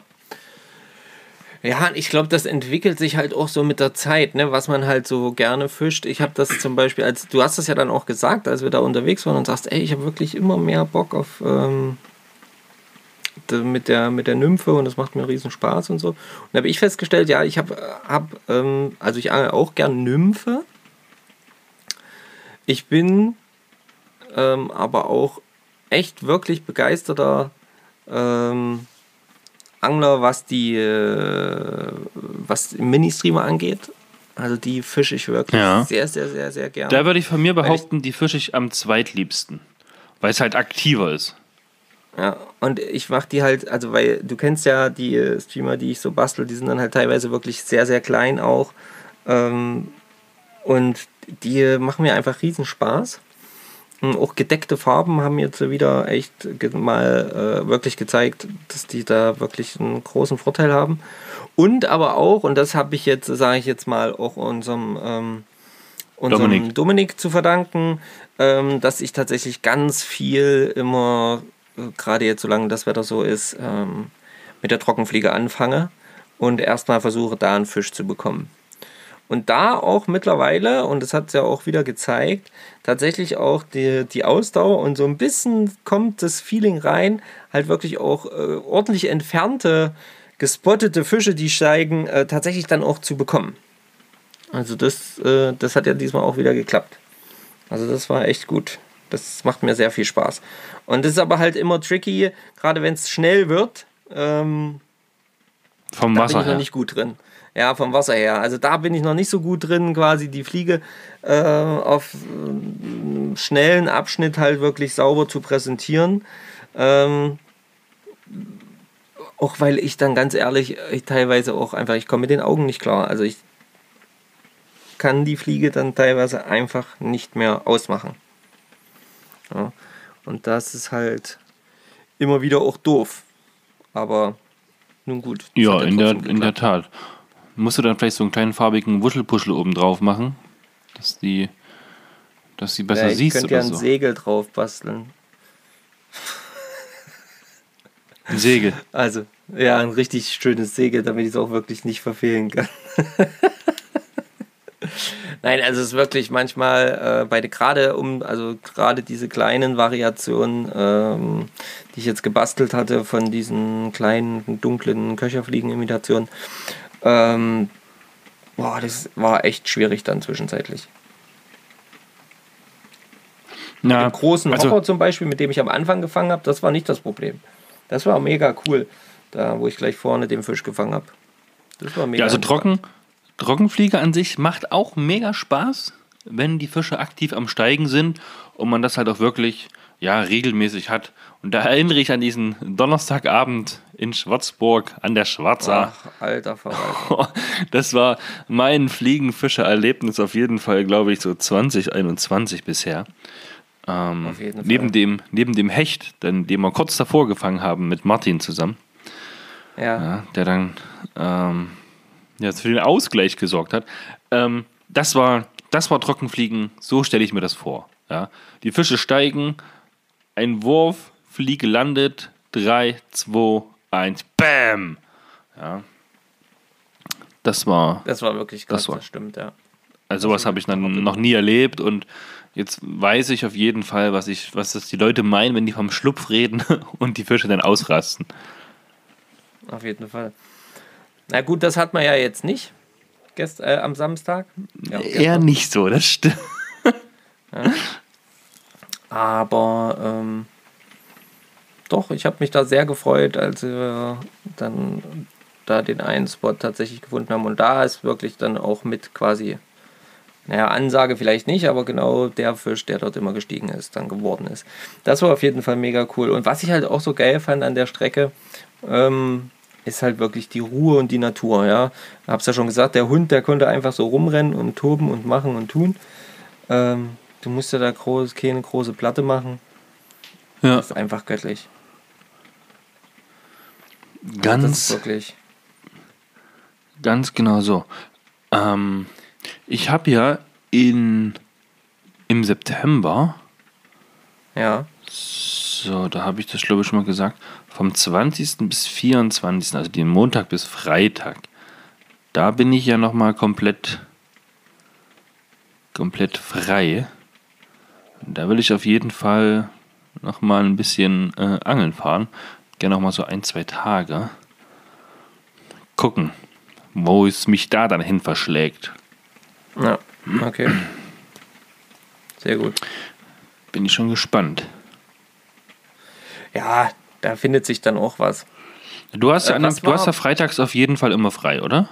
Ja, ich glaube, das entwickelt sich halt auch so mit der Zeit, ne, was man halt so gerne fischt. Ich habe das zum Beispiel, als du hast das ja dann auch gesagt, als wir da unterwegs waren und sagst, ey, ich habe wirklich immer mehr Bock auf ähm, mit der mit der Nymphe und das macht mir riesen Spaß und so. Und da habe ich festgestellt, ja, ich habe hab, ähm, also ich angel auch gern Nymphe. Ich bin ähm, aber auch echt wirklich begeisterter ähm, Angler, was die äh, was Ministreamer angeht. Also die fische ich wirklich ja. sehr, sehr, sehr, sehr gerne. Da würde ich von mir behaupten, die fische ich am zweitliebsten. Weil es halt aktiver ist. Ja, und ich mache die halt, also weil du kennst ja die Streamer, die ich so bastel, die sind dann halt teilweise wirklich sehr, sehr klein auch. Ähm, und die machen mir einfach riesen Spaß. Hm, auch gedeckte Farben haben jetzt wieder echt mal äh, wirklich gezeigt, dass die da wirklich einen großen Vorteil haben. Und aber auch, und das habe ich jetzt, sage ich jetzt mal, auch unserem, ähm, unserem Dominik. Dominik. zu verdanken, ähm, dass ich tatsächlich ganz viel immer, äh, gerade jetzt solange das Wetter so ist, ähm, mit der Trockenfliege anfange und erstmal versuche, da einen Fisch zu bekommen. Und da auch mittlerweile, und das hat es ja auch wieder gezeigt, tatsächlich auch die, die Ausdauer und so ein bisschen kommt das Feeling rein, halt wirklich auch äh, ordentlich entfernte, gespottete Fische, die steigen, äh, tatsächlich dann auch zu bekommen. Also das, äh, das hat ja diesmal auch wieder geklappt. Also das war echt gut. Das macht mir sehr viel Spaß. Und das ist aber halt immer tricky, gerade wenn es schnell wird. Ähm, Vom Wasser da bin ich noch nicht gut drin. Ja, vom Wasser her. Also da bin ich noch nicht so gut drin, quasi die Fliege äh, auf äh, schnellen Abschnitt halt wirklich sauber zu präsentieren. Ähm, auch weil ich dann ganz ehrlich, ich teilweise auch einfach, ich komme mit den Augen nicht klar. Also ich kann die Fliege dann teilweise einfach nicht mehr ausmachen. Ja. Und das ist halt immer wieder auch doof. Aber nun gut. Ja, in der, in der. Tat. Musst du dann vielleicht so einen kleinen farbigen Wuschelpuschel oben drauf machen, dass die, dass die besser Ja, ich siehst könnte ja oder ein so. Segel drauf basteln. Ein Segel. Also, ja, ein richtig schönes Segel, damit ich es auch wirklich nicht verfehlen kann. Nein, also es ist wirklich manchmal äh, bei der- gerade um, also gerade diese kleinen Variationen, ähm, die ich jetzt gebastelt hatte von diesen kleinen dunklen Köcherfliegen-Imitationen, ähm, boah, das war echt schwierig dann zwischenzeitlich. Na, Den großen also, Hocker zum Beispiel, mit dem ich am Anfang gefangen habe, das war nicht das Problem. Das war mega cool, da wo ich gleich vorne den Fisch gefangen habe. Das war mega. ja, also trocken, Trockenfliege an sich macht auch mega Spaß, wenn die Fische aktiv am Steigen sind und man das halt auch wirklich ja, regelmäßig hat. Und da erinnere ich an diesen Donnerstagabend in Schwarzburg an der Schwarza. Ach, alter Verwalter. Das war mein Fliegenfischer-Erlebnis auf jeden Fall, glaube ich, so 2021 bisher. Ähm, Auf jeden Fall. Neben dem, neben dem Hecht, den, den wir kurz davor gefangen haben mit Martin zusammen, Ja. ja, der dann ähm, jetzt für den Ausgleich gesorgt hat. Ähm, das, war, das war Trockenfliegen, so stelle ich mir das vor. Ja. Die Fische steigen, ein Wurf, Fliege landet, 3, 2, 1, BAM! Ja. Das war, Das war wirklich krass, Das das, war- stimmt, ja. also sowas habe ich dann noch nie erlebt und jetzt weiß ich auf jeden Fall, was ich, was das die Leute meinen, wenn die vom Schlupf reden und die Fische dann ausrasten. Auf jeden Fall. Na gut, das hat man ja jetzt nicht. Gest äh, am Samstag. Ja, Eher gestern. nicht so, das stimmt. Aber ähm, doch, ich habe mich da sehr gefreut, als wir dann da den einen Spot tatsächlich gefunden haben. Und da ist wirklich dann auch mit quasi, naja, Ansage vielleicht nicht, aber genau der Fisch, der dort immer gestiegen ist, dann geworden ist. Das war auf jeden Fall mega cool. Und was ich halt auch so geil fand an der Strecke, ähm, ist halt wirklich die Ruhe und die Natur, ja. Hab's ja schon gesagt, der Hund, der konnte einfach so rumrennen und toben und machen und tun. Ähm, du musst ja da groß, keine große Platte machen. Ja, Das ist einfach göttlich. Ganz, wirklich. ganz genau so. Ähm, ich habe ja in, im September, Ja. so, da habe ich das glaube ich schon mal gesagt, vom 20. bis 24., also den Montag bis Freitag, da bin ich ja nochmal komplett, komplett frei. Da will ich auf jeden Fall nochmal ein bisschen äh, angeln fahren. Gerne nochmal so ein, zwei Tage. Gucken, wo es mich da dann hin verschlägt. Ja. Okay. Sehr gut. Bin ich schon gespannt. Ja, da findet sich dann auch was. Du hast, ja Äh, an du hast ja freitags auf jeden Fall immer frei, oder?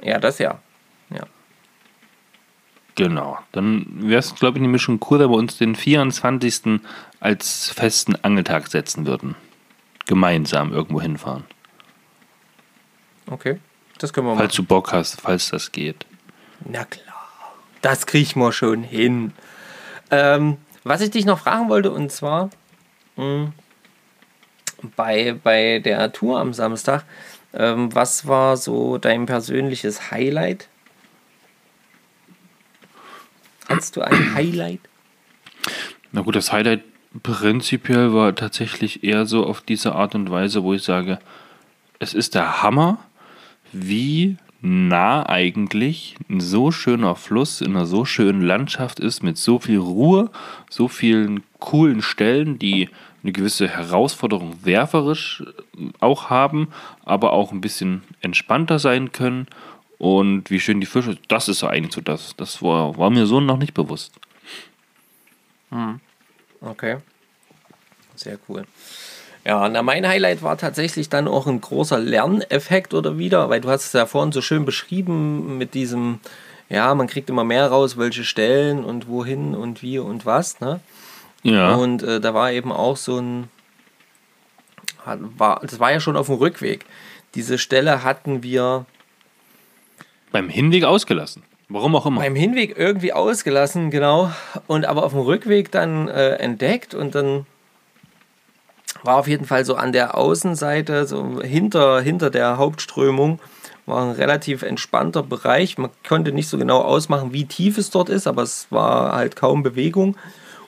Ja, das ja. Ja. Genau. Dann wäre es, glaube ich, nämlich schon cool, wenn wir uns den 24. als festen Angeltag setzen würden. Gemeinsam irgendwo hinfahren. Okay. Das können wir machen. Falls du Bock hast, falls das geht. Na klar. Das kriegen wir schon hin. Ähm, was ich dich noch fragen wollte, und zwar mh, bei, bei der Tour am Samstag, ähm, was war so dein persönliches Highlight? Hattest du ein Highlight? Na gut, das Highlight prinzipiell war tatsächlich eher so auf diese Art und Weise, wo ich sage, es ist der Hammer, wie nah eigentlich ein so schöner Fluss in einer so schönen Landschaft ist, mit so viel Ruhe, so vielen coolen Stellen, die eine gewisse Herausforderung werferisch äh, auch haben, aber auch ein bisschen entspannter sein können. Und wie schön die Fische, das ist eigentlich so das. Das war, war mir so noch nicht bewusst. Okay. Sehr cool. Ja, na, mein Highlight war tatsächlich dann auch ein großer Lerneffekt oder wieder, weil du hast es ja vorhin so schön beschrieben mit diesem, ja, man kriegt immer mehr raus, welche Stellen und wohin und wie und was, ne? Ja. Und äh, da war eben auch so ein, war, das war ja schon auf dem Rückweg. Diese Stelle hatten wir, Beim Hinweg ausgelassen. Warum auch immer. beim Hinweg irgendwie ausgelassen, genau. Und aber auf dem Rückweg dann äh, entdeckt und dann war auf jeden Fall so an der Außenseite, so hinter, hinter der Hauptströmung, war ein relativ entspannter Bereich. Man konnte nicht so genau ausmachen, wie tief es dort ist, aber es war halt kaum Bewegung.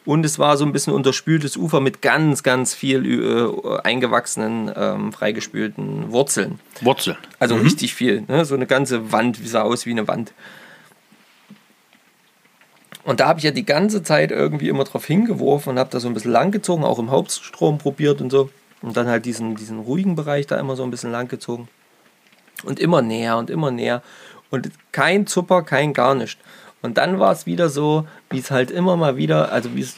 Und es war so ein bisschen unterspültes Ufer mit ganz, ganz viel äh, eingewachsenen, ähm, freigespülten Wurzeln. Wurzeln. Also richtig viel. Ne? So eine ganze Wand, wie sah aus wie eine Wand. Und da habe ich ja die ganze Zeit irgendwie immer drauf hingeworfen und habe da so ein bisschen lang gezogen, auch im Hauptstrom probiert und so. Und dann halt diesen, diesen ruhigen Bereich da immer so ein bisschen lang gezogen. Und immer näher und immer näher. Und kein Zupper, kein gar nichts. Und dann war es wieder so, wie es halt immer mal wieder, also wie es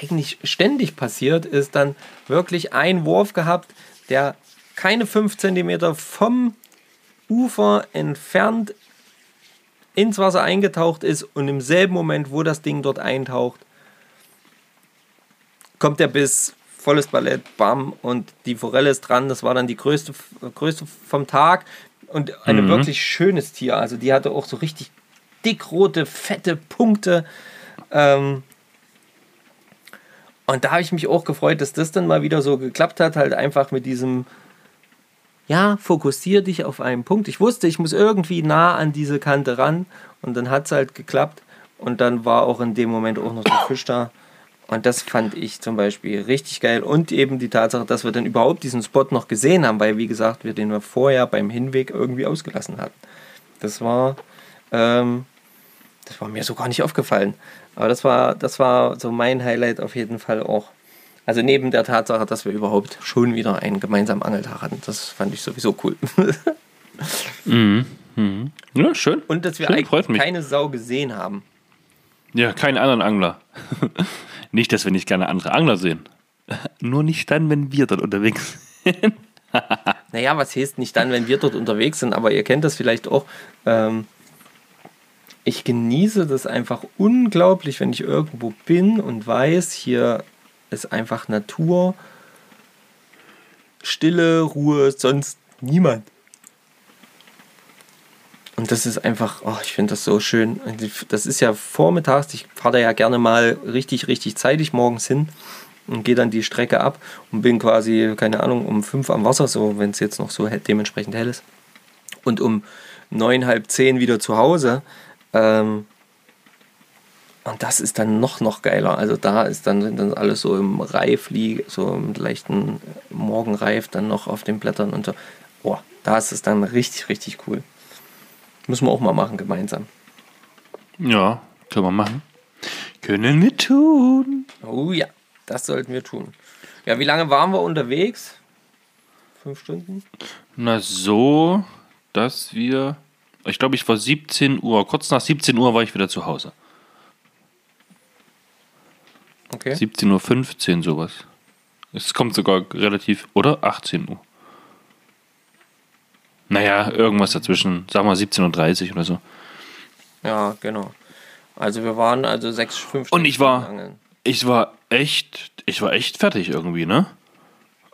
eigentlich ständig passiert, ist dann wirklich ein Wurf gehabt, der keine 5 cm vom Ufer entfernt ins Wasser eingetaucht ist und im selben Moment, wo das Ding dort eintaucht, kommt der Biss, volles Ballett, bam, und die Forelle ist dran. Das war dann die größte, größte vom Tag und ein Mhm. wirklich schönes Tier. Also die hatte auch so richtig dickrote, fette Punkte. Ähm, und da habe ich mich auch gefreut, dass das dann mal wieder so geklappt hat, halt einfach mit diesem, ja, fokussier dich auf einen Punkt. Ich wusste, ich muss irgendwie nah an diese Kante ran und dann hat es halt geklappt und dann war auch in dem Moment auch noch der Fisch da. Und das fand ich zum Beispiel richtig geil. Und eben die Tatsache, dass wir dann überhaupt diesen Spot noch gesehen haben, weil, wie gesagt, wir den wir vorher beim Hinweg irgendwie ausgelassen hatten. Das war, ähm, das war mir so gar nicht aufgefallen. Aber das war, das war so mein Highlight auf jeden Fall auch. Also neben der Tatsache, dass wir überhaupt schon wieder einen gemeinsamen Angeltag hatten. Das fand ich sowieso cool. Mhm. Mhm. Ja, schön. Und dass wir Schön, eigentlich keine Sau gesehen haben. Ja, keinen anderen Angler. nicht, dass wir nicht gerne andere Angler sehen. Nur nicht dann, wenn wir dort unterwegs sind. Naja, was heißt nicht dann, wenn wir dort unterwegs sind, aber ihr kennt das vielleicht auch. Ähm, ich genieße das einfach unglaublich, wenn ich irgendwo bin und weiß, hier ist einfach Natur, Stille, Ruhe, sonst niemand. Und das ist einfach, oh, ich finde das so schön. Das ist ja vormittags, ich fahre da ja gerne mal richtig, richtig zeitig morgens hin und gehe dann die Strecke ab und bin quasi, keine Ahnung, um fünf am Wasser, so wenn es jetzt noch so he- dementsprechend hell ist. Und um neun, halb zehn wieder zu Hause. Ähm, und das ist dann noch, noch geiler. Also da ist dann, sind dann alles so im Reif, lieg- so im leichten Morgenreif dann noch auf den Blättern und so. Oh, da ist es dann richtig, richtig cool. Müssen wir auch mal machen gemeinsam. Ja, können wir machen. Können wir tun. Oh ja, das sollten wir tun. Ja, wie lange waren wir unterwegs? Fünf Stunden? Na so, dass wir. Ich glaube, ich war 17 Uhr. Kurz nach 17 Uhr war ich wieder zu Hause. Okay. 17.15 Uhr sowas. Es kommt sogar relativ. Oder? 18 Uhr. Naja, irgendwas dazwischen. Sag mal 17.30 Uhr oder so. Ja, genau. Also wir waren also sechs, fünf Und ich war- Stunden angeln. Ich war echt. Ich war echt fertig irgendwie, ne?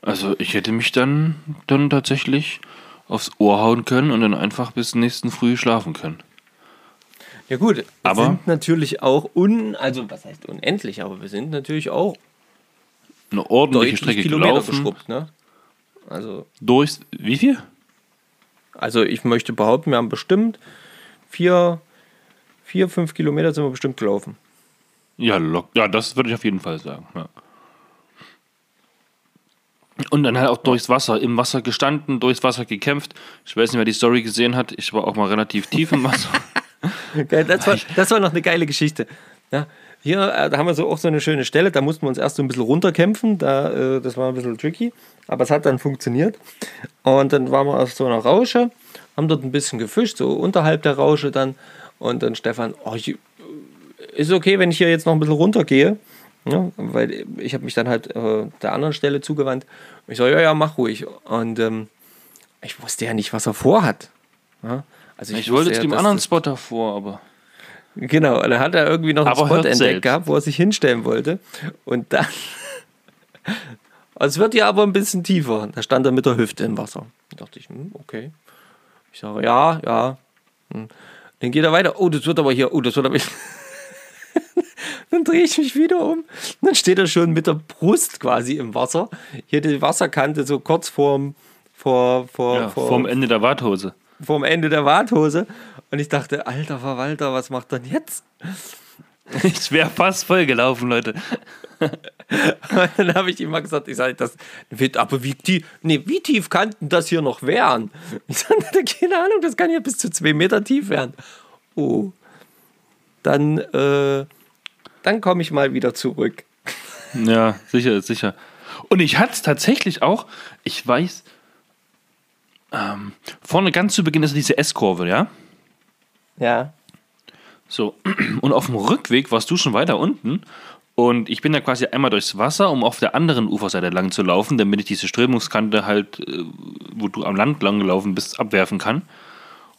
Also ich hätte mich dann, dann tatsächlich aufs Ohr hauen können und dann einfach bis nächsten Früh schlafen können. Ja gut, wir Aber- sind natürlich auch un, also was heißt unendlich, aber wir sind natürlich auch Eine ordentliche Strecke Kilometer gelaufen. geschrubbt, ne? Also, Durch. Wie viel? also ich möchte behaupten, wir haben bestimmt vier, vier, fünf Kilometer sind wir bestimmt gelaufen. Ja, lock. Ja, das würde ich auf jeden Fall sagen. Ja. Und dann halt auch durchs Wasser, im Wasser gestanden, durchs Wasser gekämpft. Ich weiß nicht, wer die Story gesehen hat. Ich war auch mal relativ tief im Wasser. Das war, das war noch eine geile Geschichte. Ja, hier äh, da haben wir so auch so eine schöne Stelle, da mussten wir uns erst so ein bisschen runterkämpfen, da, äh, das war ein bisschen tricky, aber es hat dann funktioniert. Und dann waren wir auf so einer Rausche, haben dort ein bisschen gefischt, so unterhalb der Rausche dann. Und dann Stefan, oh, ich, ist okay, wenn ich hier jetzt noch ein bisschen runtergehe. Ja, weil ich habe mich dann halt äh, der anderen Stelle zugewandt. Ich so, ja, ja, mach ruhig. Und ähm, ich wusste ja nicht, was er vorhat. Ja, also Ich wollte wusste zu dem anderen Spot davor, aber. Genau, und dann hat er irgendwie noch einen Aber Spot entdeckt selbst. gehabt, wo er sich hinstellen wollte. Und dann. es wird ja aber ein bisschen tiefer. Da stand er mit der Hüfte im Wasser. Da dachte ich, hm, okay. Ich sage, ja, ja. Hm. Dann geht er weiter. Oh, das wird aber hier. Oh, das wird aber. dann drehe ich mich wieder um. Dann steht er schon mit der Brust quasi im Wasser. Hier die Wasserkante so kurz vorm, vor, vor, Ja, vor, vorm Ende der Warthose. Vorm Ende der Warthose. Und ich dachte, alter Verwalter, was macht denn jetzt? Ich wäre fast voll gelaufen, Leute. Dann habe ich ihm mal gesagt, ich sage, das wird, aber wie tief, nee, wie tief kann das hier noch werden? Ich sage, keine Ahnung, das kann ja bis zu zwei Meter tief werden. Oh. Dann, äh, dann komme ich mal wieder zurück. Ja, sicher, sicher. Und ich hatte es tatsächlich auch, ich weiß, ähm, vorne ganz zu Beginn ist diese S-Kurve, ja? Ja. So, und auf dem Rückweg warst du schon weiter unten. Und ich bin da quasi einmal durchs Wasser, um auf der anderen Uferseite lang zu laufen, damit ich diese Strömungskante halt, äh, wo du am Land lang gelaufen bist, abwerfen kann.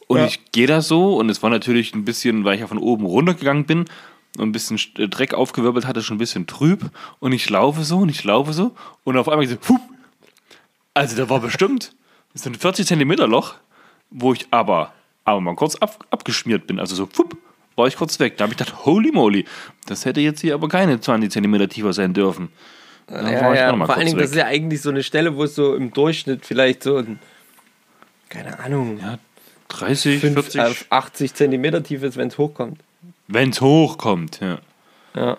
Und Ja. ich gehe da so und es war natürlich ein bisschen, weil ich ja von oben runtergegangen bin und ein bisschen äh, Dreck aufgewirbelt hatte, schon ein bisschen trüb. Und ich laufe so und ich laufe so und auf einmal so, hup. Also da war bestimmt so ein 40 Zentimeter Loch, wo ich aber, aber mal kurz ab, abgeschmiert bin. Also so, fupp, war ich kurz weg. Da habe ich gedacht, holy moly, das hätte jetzt hier aber keine 20 Zentimeter tiefer sein dürfen. Da ja, ja. Vor allen Dingen, das ist ja eigentlich so eine Stelle, wo es so im Durchschnitt vielleicht so ein, keine Ahnung, Ja, 30, 5, 40, äh, 80 Zentimeter tief ist, wenn es hochkommt. wenn es hochkommt. Ja. Ja,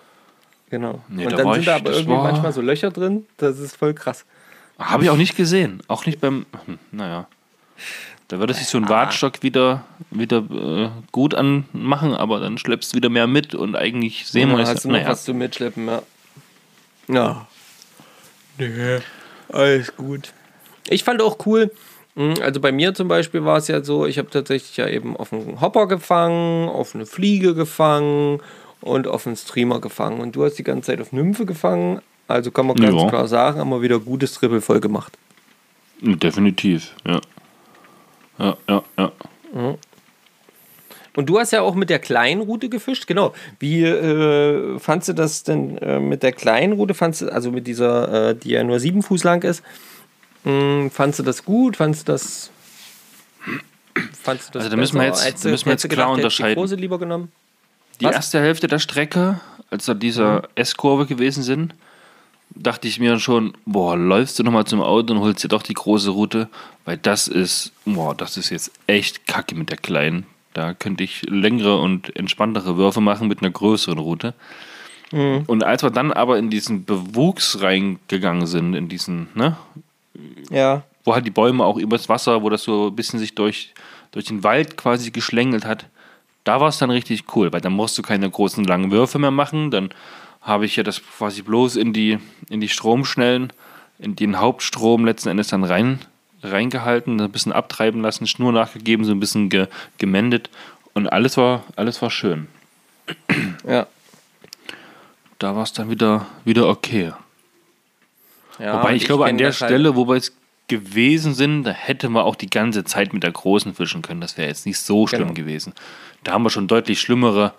genau. Nee, Und da dann sind ich- da aber irgendwie war- manchmal so Löcher drin, das ist voll krass. Habe ich auch nicht gesehen. Auch nicht beim, hm, naja. Da würde sich so ein Wartstock wieder, wieder äh, gut anmachen, aber dann schleppst du wieder mehr mit und eigentlich sehen wir es. hast du noch Naja. was zu mitschleppen, ja. Ja. Nee, alles gut. Ich fand auch cool, mh, also bei mir zum Beispiel war es ja so, ich habe tatsächlich ja eben auf einen Hopper gefangen, auf eine Fliege gefangen und auf einen Streamer gefangen. Und du hast die ganze Zeit auf Nymphe gefangen. Also kann man ganz Ja. klar sagen, haben wir wieder gutes Triple voll gemacht. Definitiv, ja. Ja, ja, ja. Und du hast ja auch mit der kleinen Route gefischt, genau. Wie äh, fandst du das denn äh, mit der kleinen Route? Fandst du, also mit dieser, äh, die ja nur sieben Fuß lang ist, mh, fandst du das gut? Fandst du das. Fandst du das Also da müssen wir jetzt- du- müssen wir jetzt klar gedacht, unterscheiden. Die lieber genommen? Die Was? erste Hälfte der Strecke, als da dieser S-Kurve gewesen sind, dachte ich mir schon, boah, läufst du nochmal zum Auto und holst dir doch die große Route, weil das ist, boah, das ist jetzt echt kacke mit der kleinen. Da könnte ich längere und entspanntere Würfe machen mit einer größeren Route. Und als wir dann aber in diesen Bewuchs reingegangen sind, in diesen, ne, Ja. wo halt die Bäume auch übers Wasser, wo das so ein bisschen sich durch, durch den Wald quasi geschlängelt hat, da war es dann richtig cool, weil dann musst du keine großen langen Würfe mehr machen. Dann habe ich ja das quasi bloß in die, in die Stromschnellen, in den Hauptstrom letzten Endes dann rein, reingehalten, ein bisschen abtreiben lassen, Schnur nachgegeben, so ein bisschen ge, gemendet und alles war, alles war schön. Ja. Da war es dann wieder, wieder okay. ja Wobei und ich glaube, an der halt- Stelle, wo wir jetzt gewesen sind, da hätte man auch die ganze Zeit mit der Großen fischen können. Das wäre jetzt nicht so schlimm Genau. gewesen. Da haben wir schon deutlich schlimmere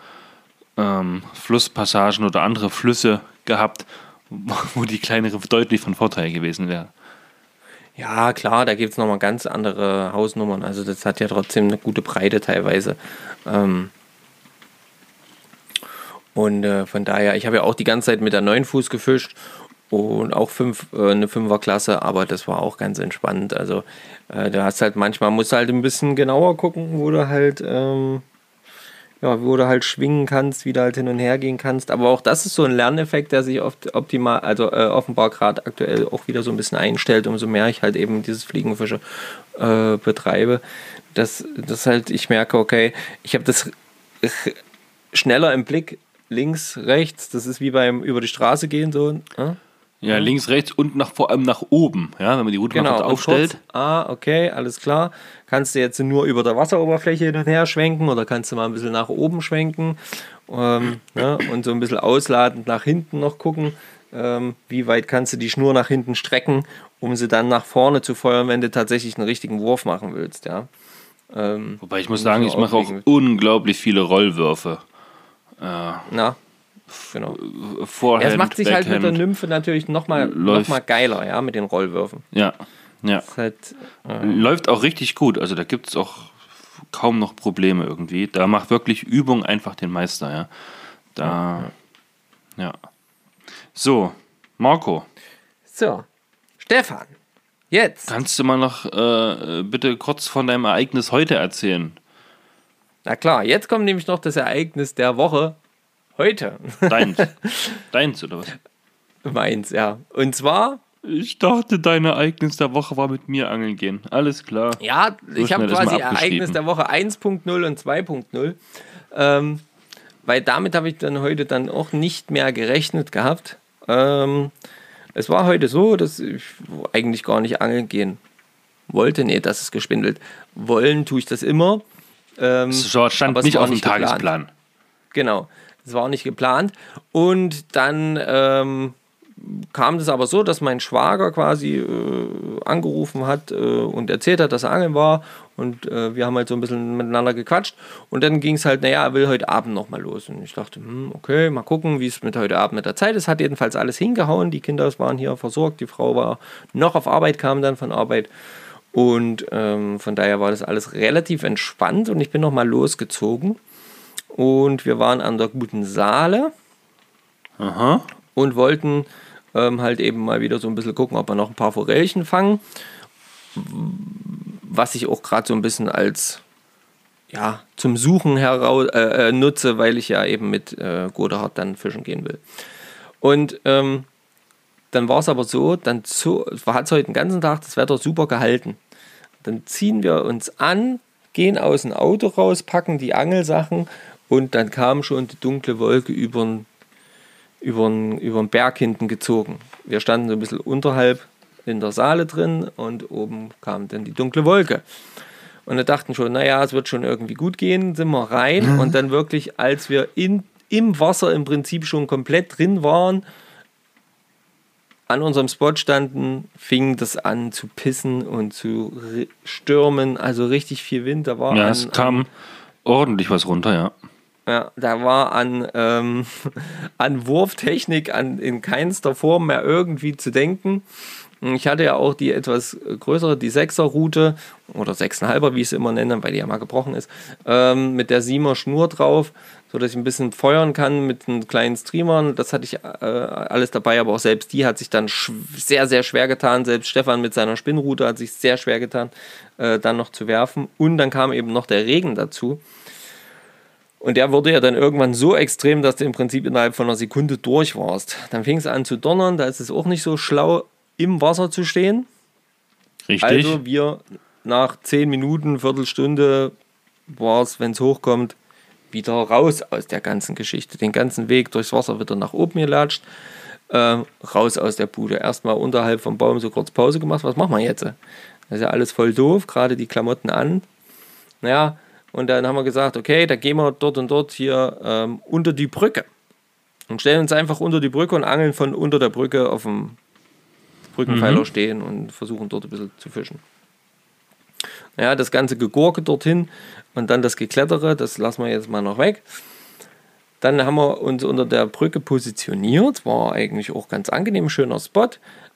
ähm, Flusspassagen oder andere Flüsse gehabt, wo die kleinere deutlich von Vorteil gewesen wäre. Ja, klar, da gibt es nochmal ganz andere Hausnummern. Also das hat ja trotzdem eine gute Breite teilweise. Ähm und äh, von daher, ich habe ja auch die ganze Zeit mit der 9 Fuß gefischt und auch fünf, äh, eine Fünferklasse, aber das war auch ganz entspannt. Also äh, du hast halt manchmal, musst du halt ein bisschen genauer gucken, wo du halt, ähm, ja, wo du halt schwingen kannst, wie du halt hin und her gehen kannst. Aber auch das ist so ein Lerneffekt, der sich oft optimal, also äh, offenbar gerade aktuell auch wieder so ein bisschen einstellt, umso mehr ich halt eben dieses Fliegenfische äh, betreibe. Dass, dass halt ich merke, okay, ich habe das schneller im Blick, links, rechts, das ist wie beim über die Straße gehen so. Äh? Ja, links, rechts und nach, vor allem nach oben. Ja, wenn man die Route Genau, aufstellt. kurz, ah, okay, alles klar. Kannst du jetzt nur über der Wasseroberfläche hin und her schwenken oder kannst du mal ein bisschen nach oben schwenken ähm, ne, und so ein bisschen ausladend nach hinten noch gucken, ähm, wie weit kannst du die Schnur nach hinten strecken, um sie dann nach vorne zu feuern, wenn du tatsächlich einen richtigen Wurf machen willst, ja. Ähm, Wobei ich muss sagen, ich mache auch unglaublich viele Rollwürfe. Na, genau. Ja, es macht sich halt mit der Backhand. Nymphe natürlich nochmal noch mal geiler, ja, mit den Rollwürfen. Ja, ja. Halt, äh, Läuft auch richtig gut. Also da gibt es auch kaum noch Probleme irgendwie. Da macht wirklich Übung einfach den Meister, ja. Da, ja. So, Marco. So, Stefan, jetzt. Kannst du mal noch äh, bitte kurz von deinem Ereignis heute erzählen? Na klar, jetzt kommt nämlich noch das Ereignis der Woche heute. Deins. Deins, oder was? Meins, ja. Und zwar. Ich dachte, dein Ereignis der Woche war mit mir angeln gehen. Alles klar. Ja, So ich habe quasi. Ereignis der Woche 1.0 und 2.0. Ähm, weil damit habe ich dann heute dann auch nicht mehr gerechnet gehabt. Ähm, es war heute so, dass ich eigentlich gar nicht angeln gehen wollte. Nee, das ist gespindelt. Wollen tue ich das immer. Ähm, Es stand nicht auf dem nicht geplant. Tagesplan. Genau, es war nicht geplant. Und dann ähm, kam das aber so, dass mein Schwager quasi äh, angerufen hat äh, und erzählt hat, dass er angeln war. Und äh, wir haben halt so ein bisschen miteinander gequatscht. Und dann ging es halt, naja, er will heute Abend nochmal los. Und ich dachte, hm, okay, mal gucken, wie es mit heute Abend mit der Zeit ist. Hat jedenfalls alles hingehauen. Die Kinder waren hier versorgt. Die Frau war noch auf Arbeit, kam dann von Arbeit. Und ähm, von daher war das alles relativ entspannt. Und ich bin nochmal losgezogen. Und wir waren an der guten Saale Aha. und wollten ähm, halt eben mal wieder so ein bisschen gucken, ob wir noch ein paar Forellchen fangen. Was ich auch gerade so ein bisschen als ja, zum Suchen heraus äh, äh, nutze, weil ich ja eben mit äh, Godehard dann fischen gehen will. Und ähm, dann war es aber so, dann hat es heute den ganzen Tag das Wetter super gehalten. Dann ziehen wir uns an, gehen aus dem Auto raus, packen die Angelsachen und dann kam schon die dunkle Wolke über den über den Berg hinten gezogen. Wir standen so ein bisschen unterhalb in der Saale drin und oben kam dann die dunkle Wolke. Und wir dachten schon, naja, es wird schon irgendwie gut gehen, sind wir rein und dann wirklich, als wir in, im Wasser im Prinzip schon komplett drin waren, an unserem Spot standen, fing das an zu pissen und zu stürmen, also richtig viel Wind. Da war Ja, an, es kam ordentlich was runter, ja. Ja, da war an, ähm, an Wurftechnik an, in keinster Form mehr irgendwie zu denken. Ich hatte ja auch die etwas größere, die 6er Route oder 6,5er, wie ich es immer nenne, weil die ja mal gebrochen ist, ähm, mit der 7er Schnur drauf, sodass ich ein bisschen feuern kann mit einem kleinen Streamer. Das hatte ich äh, alles dabei, aber auch selbst die hat sich dann sehr, sehr schwer getan. Selbst Stefan mit seiner Spinnroute hat sich sehr schwer getan, äh, dann noch zu werfen. Und dann kam eben noch der Regen dazu. Und der wurde ja dann irgendwann so extrem, dass du im Prinzip innerhalb von einer Sekunde durch warst. Dann fing es an zu donnern, da ist es auch nicht so schlau, im Wasser zu stehen. Richtig. Also wir nach 10 Minuten, Viertelstunde war es, wenn es hochkommt, wieder raus aus der ganzen Geschichte. Den ganzen Weg durchs Wasser wieder nach oben gelatscht, äh, raus aus der Bude. Erstmal unterhalb vom Baum so kurz Pause gemacht. Was machen wir jetzt? Das ist ja alles voll doof, gerade die Klamotten an. Naja, und dann haben wir gesagt, okay, da gehen wir dort und dort hier ähm, unter die Brücke. Und stellen uns einfach unter die Brücke und angeln von unter der Brücke auf dem Brückenpfeiler stehen und versuchen dort ein bisschen zu fischen. Ja, das ganze Gegurke dorthin und dann das Geklettere, das lassen wir jetzt mal noch weg. Dann haben wir uns unter der Brücke positioniert, war eigentlich auch ganz angenehm, schöner Spot.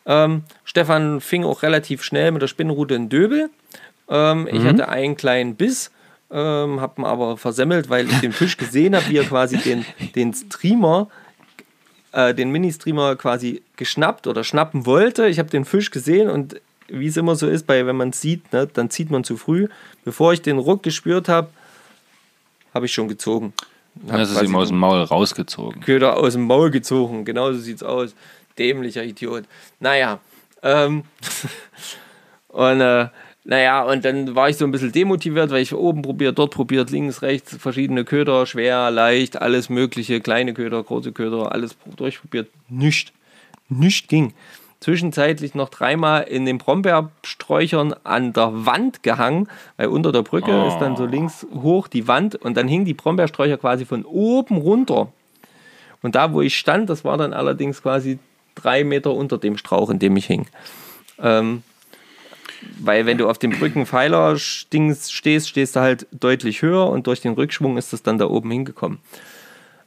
Ähm, Stefan fing auch relativ schnell mit der Spinnrute in Döbel. Ähm, Ich hatte einen kleinen Biss, ähm, habe ihn aber versemmelt, weil ich den Fisch gesehen habe, wie er quasi den, den Streamer äh, den Mini-Streamer quasi geschnappt oder schnappen wollte. Ich habe den Fisch gesehen und wie es immer so ist, bei, wenn man es sieht, ne, dann zieht man zu früh. Bevor ich den Ruck gespürt habe, habe ich schon gezogen. Hab Das ist ihm aus dem Maul rausgezogen. Köder aus dem Maul gezogen. Genauso sieht's aus. Dämlicher Idiot. Naja. Ähm, und äh, naja, und dann war ich so ein bisschen demotiviert, weil ich oben probiert, dort probiert, links, rechts, verschiedene Köder, schwer, leicht, alles mögliche, kleine Köder, große Köder, alles durchprobiert. Nicht. Nicht ging. Zwischenzeitlich noch dreimal in den Brombeersträuchern an der Wand gehangen, weil unter der Brücke Oh. ist dann so links hoch die Wand und dann hingen die Brombeersträucher quasi von oben runter. Und da, wo ich stand, das war dann allerdings quasi drei Meter unter dem Strauch, in dem ich hing. Ähm, weil wenn du auf dem Brückenpfeiler stehst, stehst du halt deutlich höher und durch den Rückschwung ist das dann da oben hingekommen.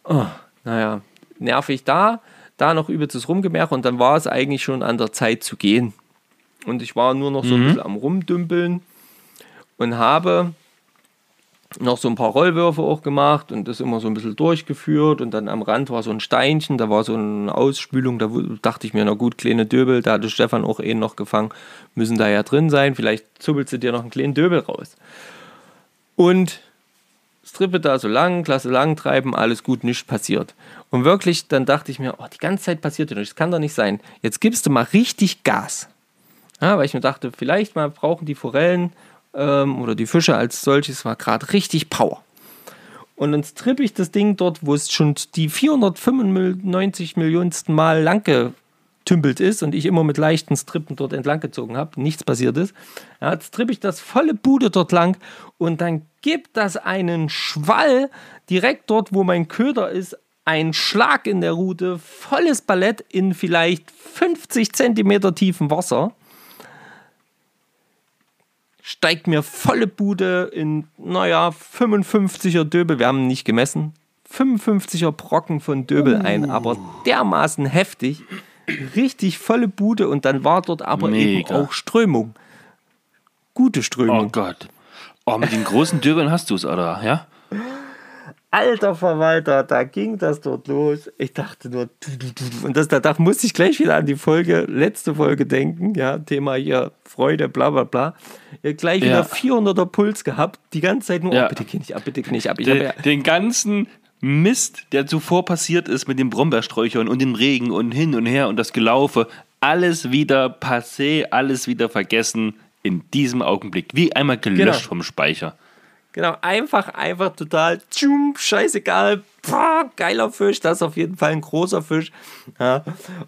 Oh, naja, nervig da, da noch übelstes Rumgemerk und dann war es eigentlich schon an der Zeit zu gehen. Und ich war nur noch so ein bisschen am Rumdümpeln und habe noch so ein paar Rollwürfe auch gemacht und das immer so ein bisschen durchgeführt und dann am Rand war so ein Steinchen, da war so eine Ausspülung, da dachte ich mir, na gut, kleine Döbel, da hatte Stefan auch einen noch gefangen, müssen da ja drin sein, vielleicht zuppelst du dir noch einen kleinen Döbel raus. Und Strippe da so lang, Klasse lang treiben, alles gut, nichts passiert. Und wirklich, dann dachte ich mir, oh, die ganze Zeit passiert ja nichts, das kann doch nicht sein. Jetzt gibst du mal richtig Gas. Ja, weil ich mir dachte, vielleicht mal brauchen die Forellen ähm, oder die Fische als solches war gerade richtig Power. Und dann strippe ich das Ding dort, wo es schon die 495 Millionsten Mal lang getümpelt ist und ich immer mit leichten Strippen dort entlang gezogen habe, nichts passiert ist. Ja, jetzt strippe ich das volle Bude dort lang und dann gibt das einen Schwall direkt dort, wo mein Köder ist, ein Schlag in der Rute, volles Ballett in vielleicht 50 Zentimeter tiefen Wasser steigt mir volle Bude in, naja, 55er Döbel, wir haben nicht gemessen, 55er Brocken von Döbel uh. ein, aber dermaßen heftig, richtig volle Bude und dann war dort aber Mega. eben auch Strömung. Gute Strömung. Oh Gott. Oh, mit den großen Döbeln hast du es, oder? Ja? Alter Verwalter, da ging das dort los. Ich dachte nur, und das, da, da musste ich gleich wieder an die Folge, letzte Folge denken, ja, Thema hier Freude, bla bla bla. Gleich wieder 400er Puls gehabt, die ganze Zeit nur, ja. oh, bitte geh nicht ab, bitte geh nicht ab. Ich den, ja den ganzen Mist, der zuvor passiert ist mit den Brombeersträuchern und dem Regen und hin und her und das Gelaufe, alles wieder passé, alles wieder vergessen in diesem Augenblick, wie einmal gelöscht genau. vom Speicher. Genau, einfach, einfach total, tschum, scheißegal, boah, geiler Fisch, das ist auf jeden Fall ein großer Fisch. Ja.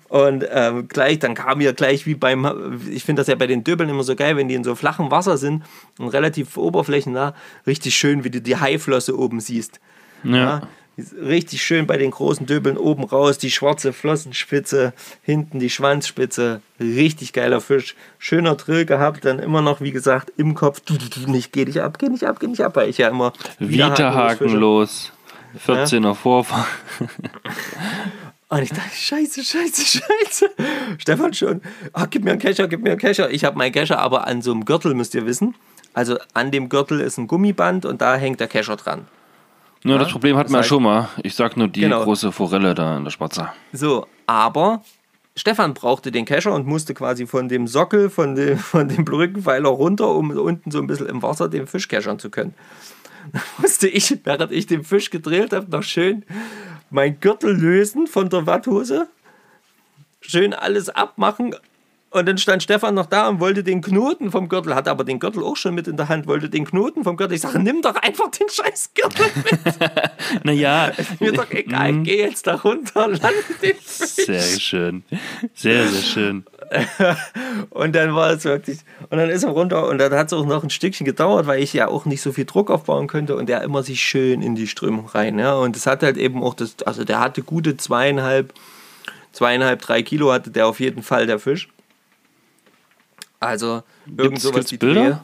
Und ähm, gleich, dann kam ja gleich wie beim, ich finde das ja bei den Döbeln immer so geil, wenn die in so flachem Wasser sind und relativ oberflächennah, richtig schön, wie du die Haiflosse oben siehst. ja. ja richtig schön bei den großen Döbeln oben raus, die schwarze Flossenspitze, hinten die Schwanzspitze, richtig geiler Fisch, schöner Drill gehabt, dann immer noch, wie gesagt, im Kopf, nicht, geh nicht ab, geh nicht ab, geh nicht ab, weil ich ja immer wieder hakenlos, 14er ja? Vorfahrt. Und ich dachte, scheiße, scheiße, scheiße. Stefan schon, oh, gib mir einen Kescher, gib mir einen Kescher. Ich habe meinen Kescher aber an so einem Gürtel, müsst ihr wissen. Also an dem Gürtel ist ein Gummiband und da hängt der Kescher dran. Nur ja, das Problem hatten wir ja schon mal. Ich sag nur die genau. große Forelle da in der Spatze. So, aber Stefan brauchte den Kescher und musste quasi von dem Sockel, von dem, von dem Brückenpfeiler runter, um unten so ein bisschen im Wasser den Fisch keschern zu können. Da musste ich, während ich den Fisch gedreht habe, noch schön mein Gürtel lösen von der Watthose. Schön alles abmachen, und dann stand Stefan noch da und wollte den Knoten vom Gürtel, hatte aber den Gürtel auch schon mit in der Hand, wollte den Knoten vom Gürtel. Ich sage, nimm doch einfach den scheiß Gürtel mit. naja. Ist mir doch egal, mm. geh jetzt da runter, lande den Fisch. Sehr schön. Sehr, sehr schön. und dann war es wirklich, und dann ist er runter und dann hat es auch noch ein Stückchen gedauert, weil ich ja auch nicht so viel Druck aufbauen könnte und der immer sich schön in die Strömung rein. Ja? Und das hat halt eben auch das, also der hatte gute zweieinhalb, zweieinhalb, drei Kilo hatte der auf jeden Fall, der Fisch. Also irgend sowas wie Bilder?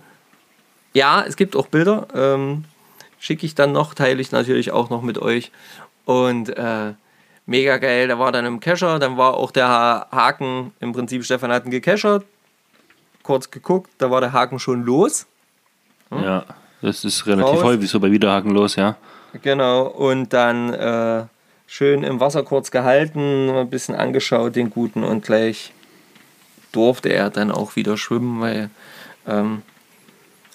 Ja, es gibt auch Bilder. Ähm, Schicke ich dann noch, teile ich natürlich auch noch mit euch. Und äh, mega geil, da war dann im Kescher, dann war auch der Haken, im Prinzip Stefan hat ihn gecachert, kurz geguckt, da war der Haken schon los. Hm? Ja, das ist relativ Raus. häufig so bei Wiederhaken los, ja. Genau, und dann äh, schön im Wasser kurz gehalten, ein bisschen angeschaut, den guten und gleich durfte er dann auch wieder schwimmen, weil ähm,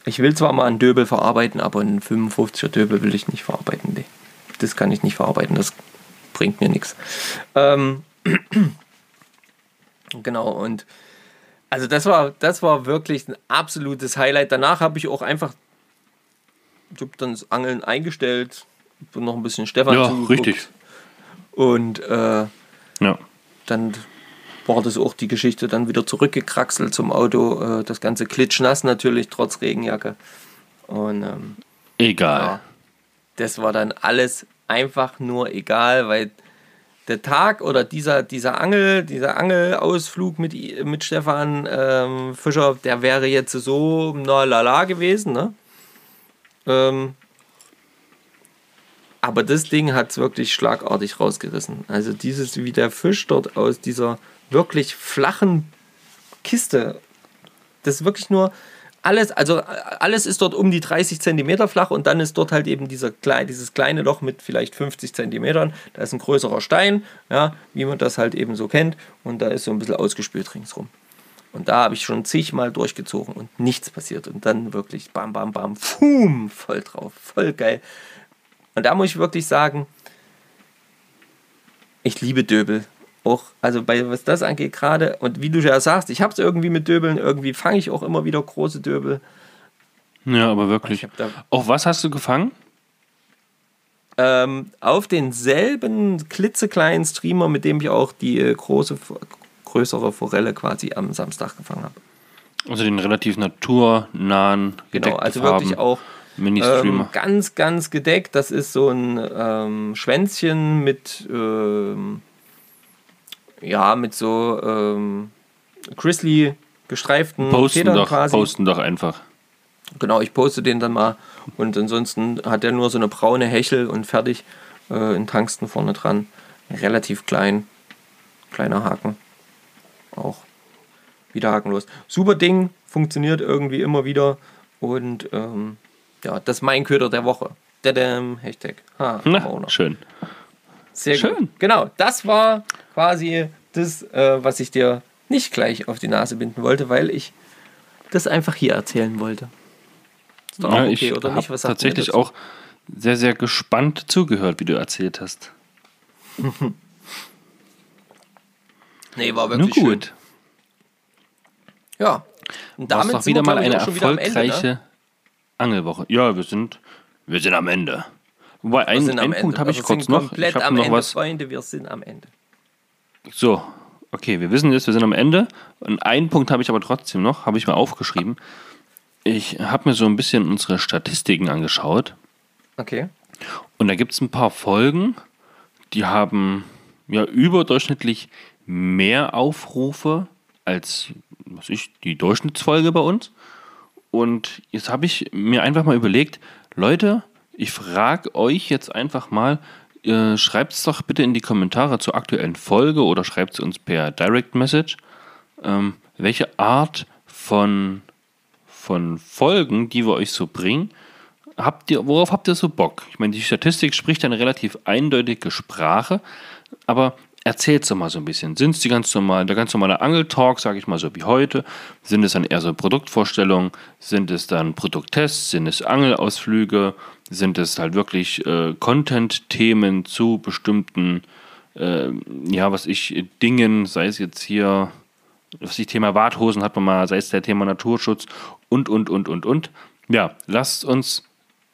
ich will zwar mal einen Döbel verarbeiten, aber einen 55er Döbel will ich nicht verarbeiten. Nee, das kann ich nicht verarbeiten, das bringt mir nichts. Ähm, genau, und also das war, das war wirklich ein absolutes Highlight. Danach habe ich auch einfach, ich habe dann das Angeln eingestellt, bin noch ein bisschen Stefan Ja, richtig. Und äh, ja. dann war das auch die Geschichte dann wieder zurückgekraxelt zum Auto. Äh, das ganze klitschnass natürlich, trotz Regenjacke. Und ähm, egal. Ja, das war dann alles einfach nur egal, weil der Tag oder dieser, dieser Angel, dieser Angelausflug mit, mit Stefan ähm, Fischer, der wäre jetzt so na lala gewesen, ne? Ähm, aber das Ding hat es wirklich schlagartig rausgerissen. Also dieses, wie der Fisch dort aus dieser wirklich flachen Kiste. Das ist wirklich nur alles, also alles ist dort um die 30 Zentimeter flach und dann ist dort halt eben dieser, dieses kleine Loch mit vielleicht 50 Zentimetern. Da ist ein größerer Stein, ja, wie man das halt eben so kennt. Und da ist so ein bisschen ausgespült ringsrum. Und da habe ich schon zigmal durchgezogen und nichts passiert. Und dann wirklich bam, bam, bam, fum, voll drauf, voll geil. Und da muss ich wirklich sagen, ich liebe Döbel. Auch, also bei was das angeht, gerade, und wie du ja sagst, ich habe es irgendwie mit Döbeln, irgendwie fange ich auch immer wieder große Döbel. Ja, aber wirklich. Auch was hast du gefangen? Ähm, auf denselben klitzekleinen Streamer, mit dem ich auch die äh, große, größere Forelle quasi am Samstag gefangen habe. Also den relativ naturnahen, genau, also Farben. wirklich auch ähm, ganz, ganz gedeckt. Das ist so ein ähm, Schwänzchen mit, ähm, ja, mit so ähm, Grizzly gestreiften posten Federn doch, quasi. Posten doch einfach. Genau, ich poste den dann mal. Und ansonsten hat er nur so eine braune Hechel und fertig äh, in Tangsten vorne dran. Relativ klein. Kleiner Haken. Auch wieder hakenlos. Super Ding, funktioniert irgendwie immer wieder. Und ähm, ja, das ist mein Köder der Woche. Dadam, Hashtag. Ha, Na, schön. Sehr schön. Gut. Genau, das war quasi das, äh, was ich dir nicht gleich auf die Nase binden wollte, weil ich das einfach hier erzählen wollte. Ist doch ja, okay, ich oder nicht? Was tatsächlich auch sehr, sehr gespannt zugehört, wie du erzählt hast. nee, war wirklich Nur gut. Schön. Ja. Und damit doch wieder mal eine erfolgreiche Ende, ne? Angelwoche. Ja, wir sind, wir sind am Ende. Wobei, ein, einen Punkt habe ich also kurz noch. Komplett ich am noch Ende, was. Freunde, wir sind am Ende. So, okay, wir wissen jetzt, wir sind am Ende. Und einen Punkt habe ich aber trotzdem noch, habe ich mal aufgeschrieben. Ich habe mir so ein bisschen unsere Statistiken angeschaut. Okay. Und da gibt es ein paar Folgen, die haben ja überdurchschnittlich mehr Aufrufe als was ich, die Durchschnittsfolge bei uns. Und jetzt habe ich mir einfach mal überlegt, Leute, ich frage euch jetzt einfach mal, äh, schreibt es doch bitte in die Kommentare zur aktuellen Folge oder schreibt es uns per Direct Message, ähm, welche Art von, von Folgen, die wir euch so bringen, habt ihr, worauf habt ihr so Bock? Ich meine, die Statistik spricht eine relativ eindeutige Sprache, aber erzählt doch mal so ein bisschen. Sind es die ganz normal, der ganz normale Angeltalk, sage ich mal so wie heute? Sind es dann eher so Produktvorstellungen? Sind es dann Produkttests? Sind es Angelausflüge? Sind es halt wirklich äh, Content-Themen zu bestimmten, äh, ja, was ich, Dingen, sei es jetzt hier, was ich Thema Warthosen hat man mal, sei es der Thema Naturschutz und, und, und, und, und. Ja, lasst uns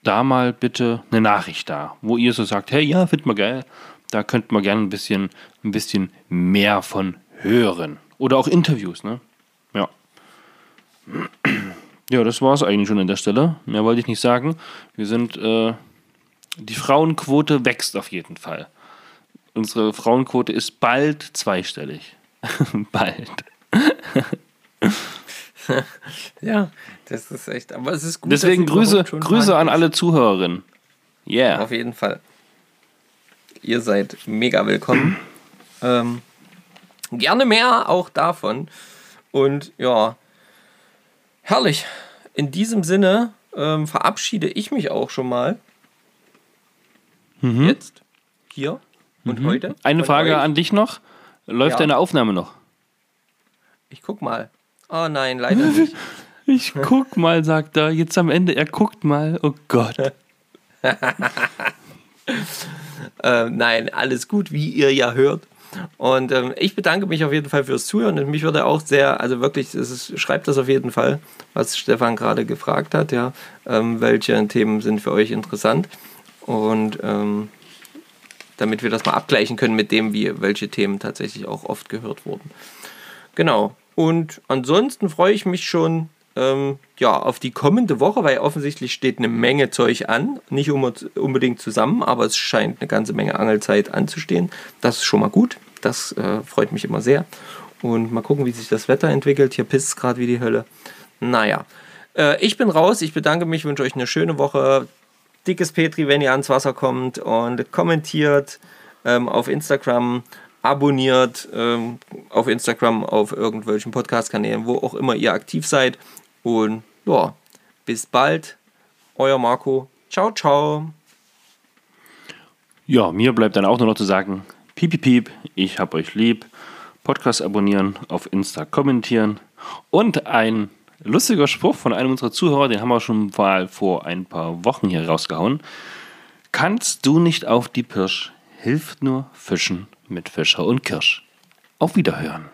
da mal bitte eine Nachricht da, wo ihr so sagt, hey, ja, findet man geil da könnten wir gerne ein bisschen, ein bisschen mehr von hören. Oder auch Interviews, ne? Ja. Ja, das war es eigentlich schon an der Stelle. Mehr wollte ich nicht sagen. Wir sind, äh, die Frauenquote wächst auf jeden Fall. Unsere Frauenquote ist bald zweistellig. bald. ja, das ist echt, aber es ist gut. Deswegen Grüße, Grüße an alle Zuhörerinnen. Yeah. Auf jeden Fall. Ihr seid mega willkommen. Ähm, gerne mehr auch davon. Und ja, herrlich. In diesem Sinne ähm, verabschiede ich mich auch schon mal. Mhm. Jetzt, hier und mhm. heute. Eine Frage euch. an dich noch. Läuft ja. deine Aufnahme noch? Ich guck mal. Oh nein, leider nicht. Ich guck mal, sagt er. Jetzt am Ende, er guckt mal. Oh Gott. Äh, nein, alles gut, wie ihr ja hört. Und ähm, ich bedanke mich auf jeden Fall fürs Zuhören und mich würde auch sehr, also wirklich, ist, schreibt das auf jeden Fall, was Stefan gerade gefragt hat, ja, ähm, welche Themen sind für euch interessant und ähm, damit wir das mal abgleichen können mit dem, wie welche Themen tatsächlich auch oft gehört wurden. Genau. Und ansonsten freue ich mich schon ähm, ja, auf die kommende Woche, weil offensichtlich steht eine Menge Zeug an. Nicht unbedingt zusammen, aber es scheint eine ganze Menge Angelzeit anzustehen. Das ist schon mal gut. Das äh, freut mich immer sehr. Und mal gucken, wie sich das Wetter entwickelt. Hier pisst es gerade wie die Hölle. Naja, äh, ich bin raus. Ich bedanke mich, wünsche euch eine schöne Woche. Dickes Petri, wenn ihr ans Wasser kommt und kommentiert ähm, auf Instagram abonniert ähm, auf Instagram, auf irgendwelchen Podcast-Kanälen, wo auch immer ihr aktiv seid. Und ja, bis bald. Euer Marco. Ciao, ciao. Ja, mir bleibt dann auch nur noch zu sagen, piep, piep, piep, ich hab euch lieb. Podcast abonnieren, auf Insta kommentieren und ein lustiger Spruch von einem unserer Zuhörer, den haben wir schon mal vor ein paar Wochen hier rausgehauen. Kannst du nicht auf die Pirsch, hilft nur Fischen mit Fischer und Kirsch. Auf Wiederhören.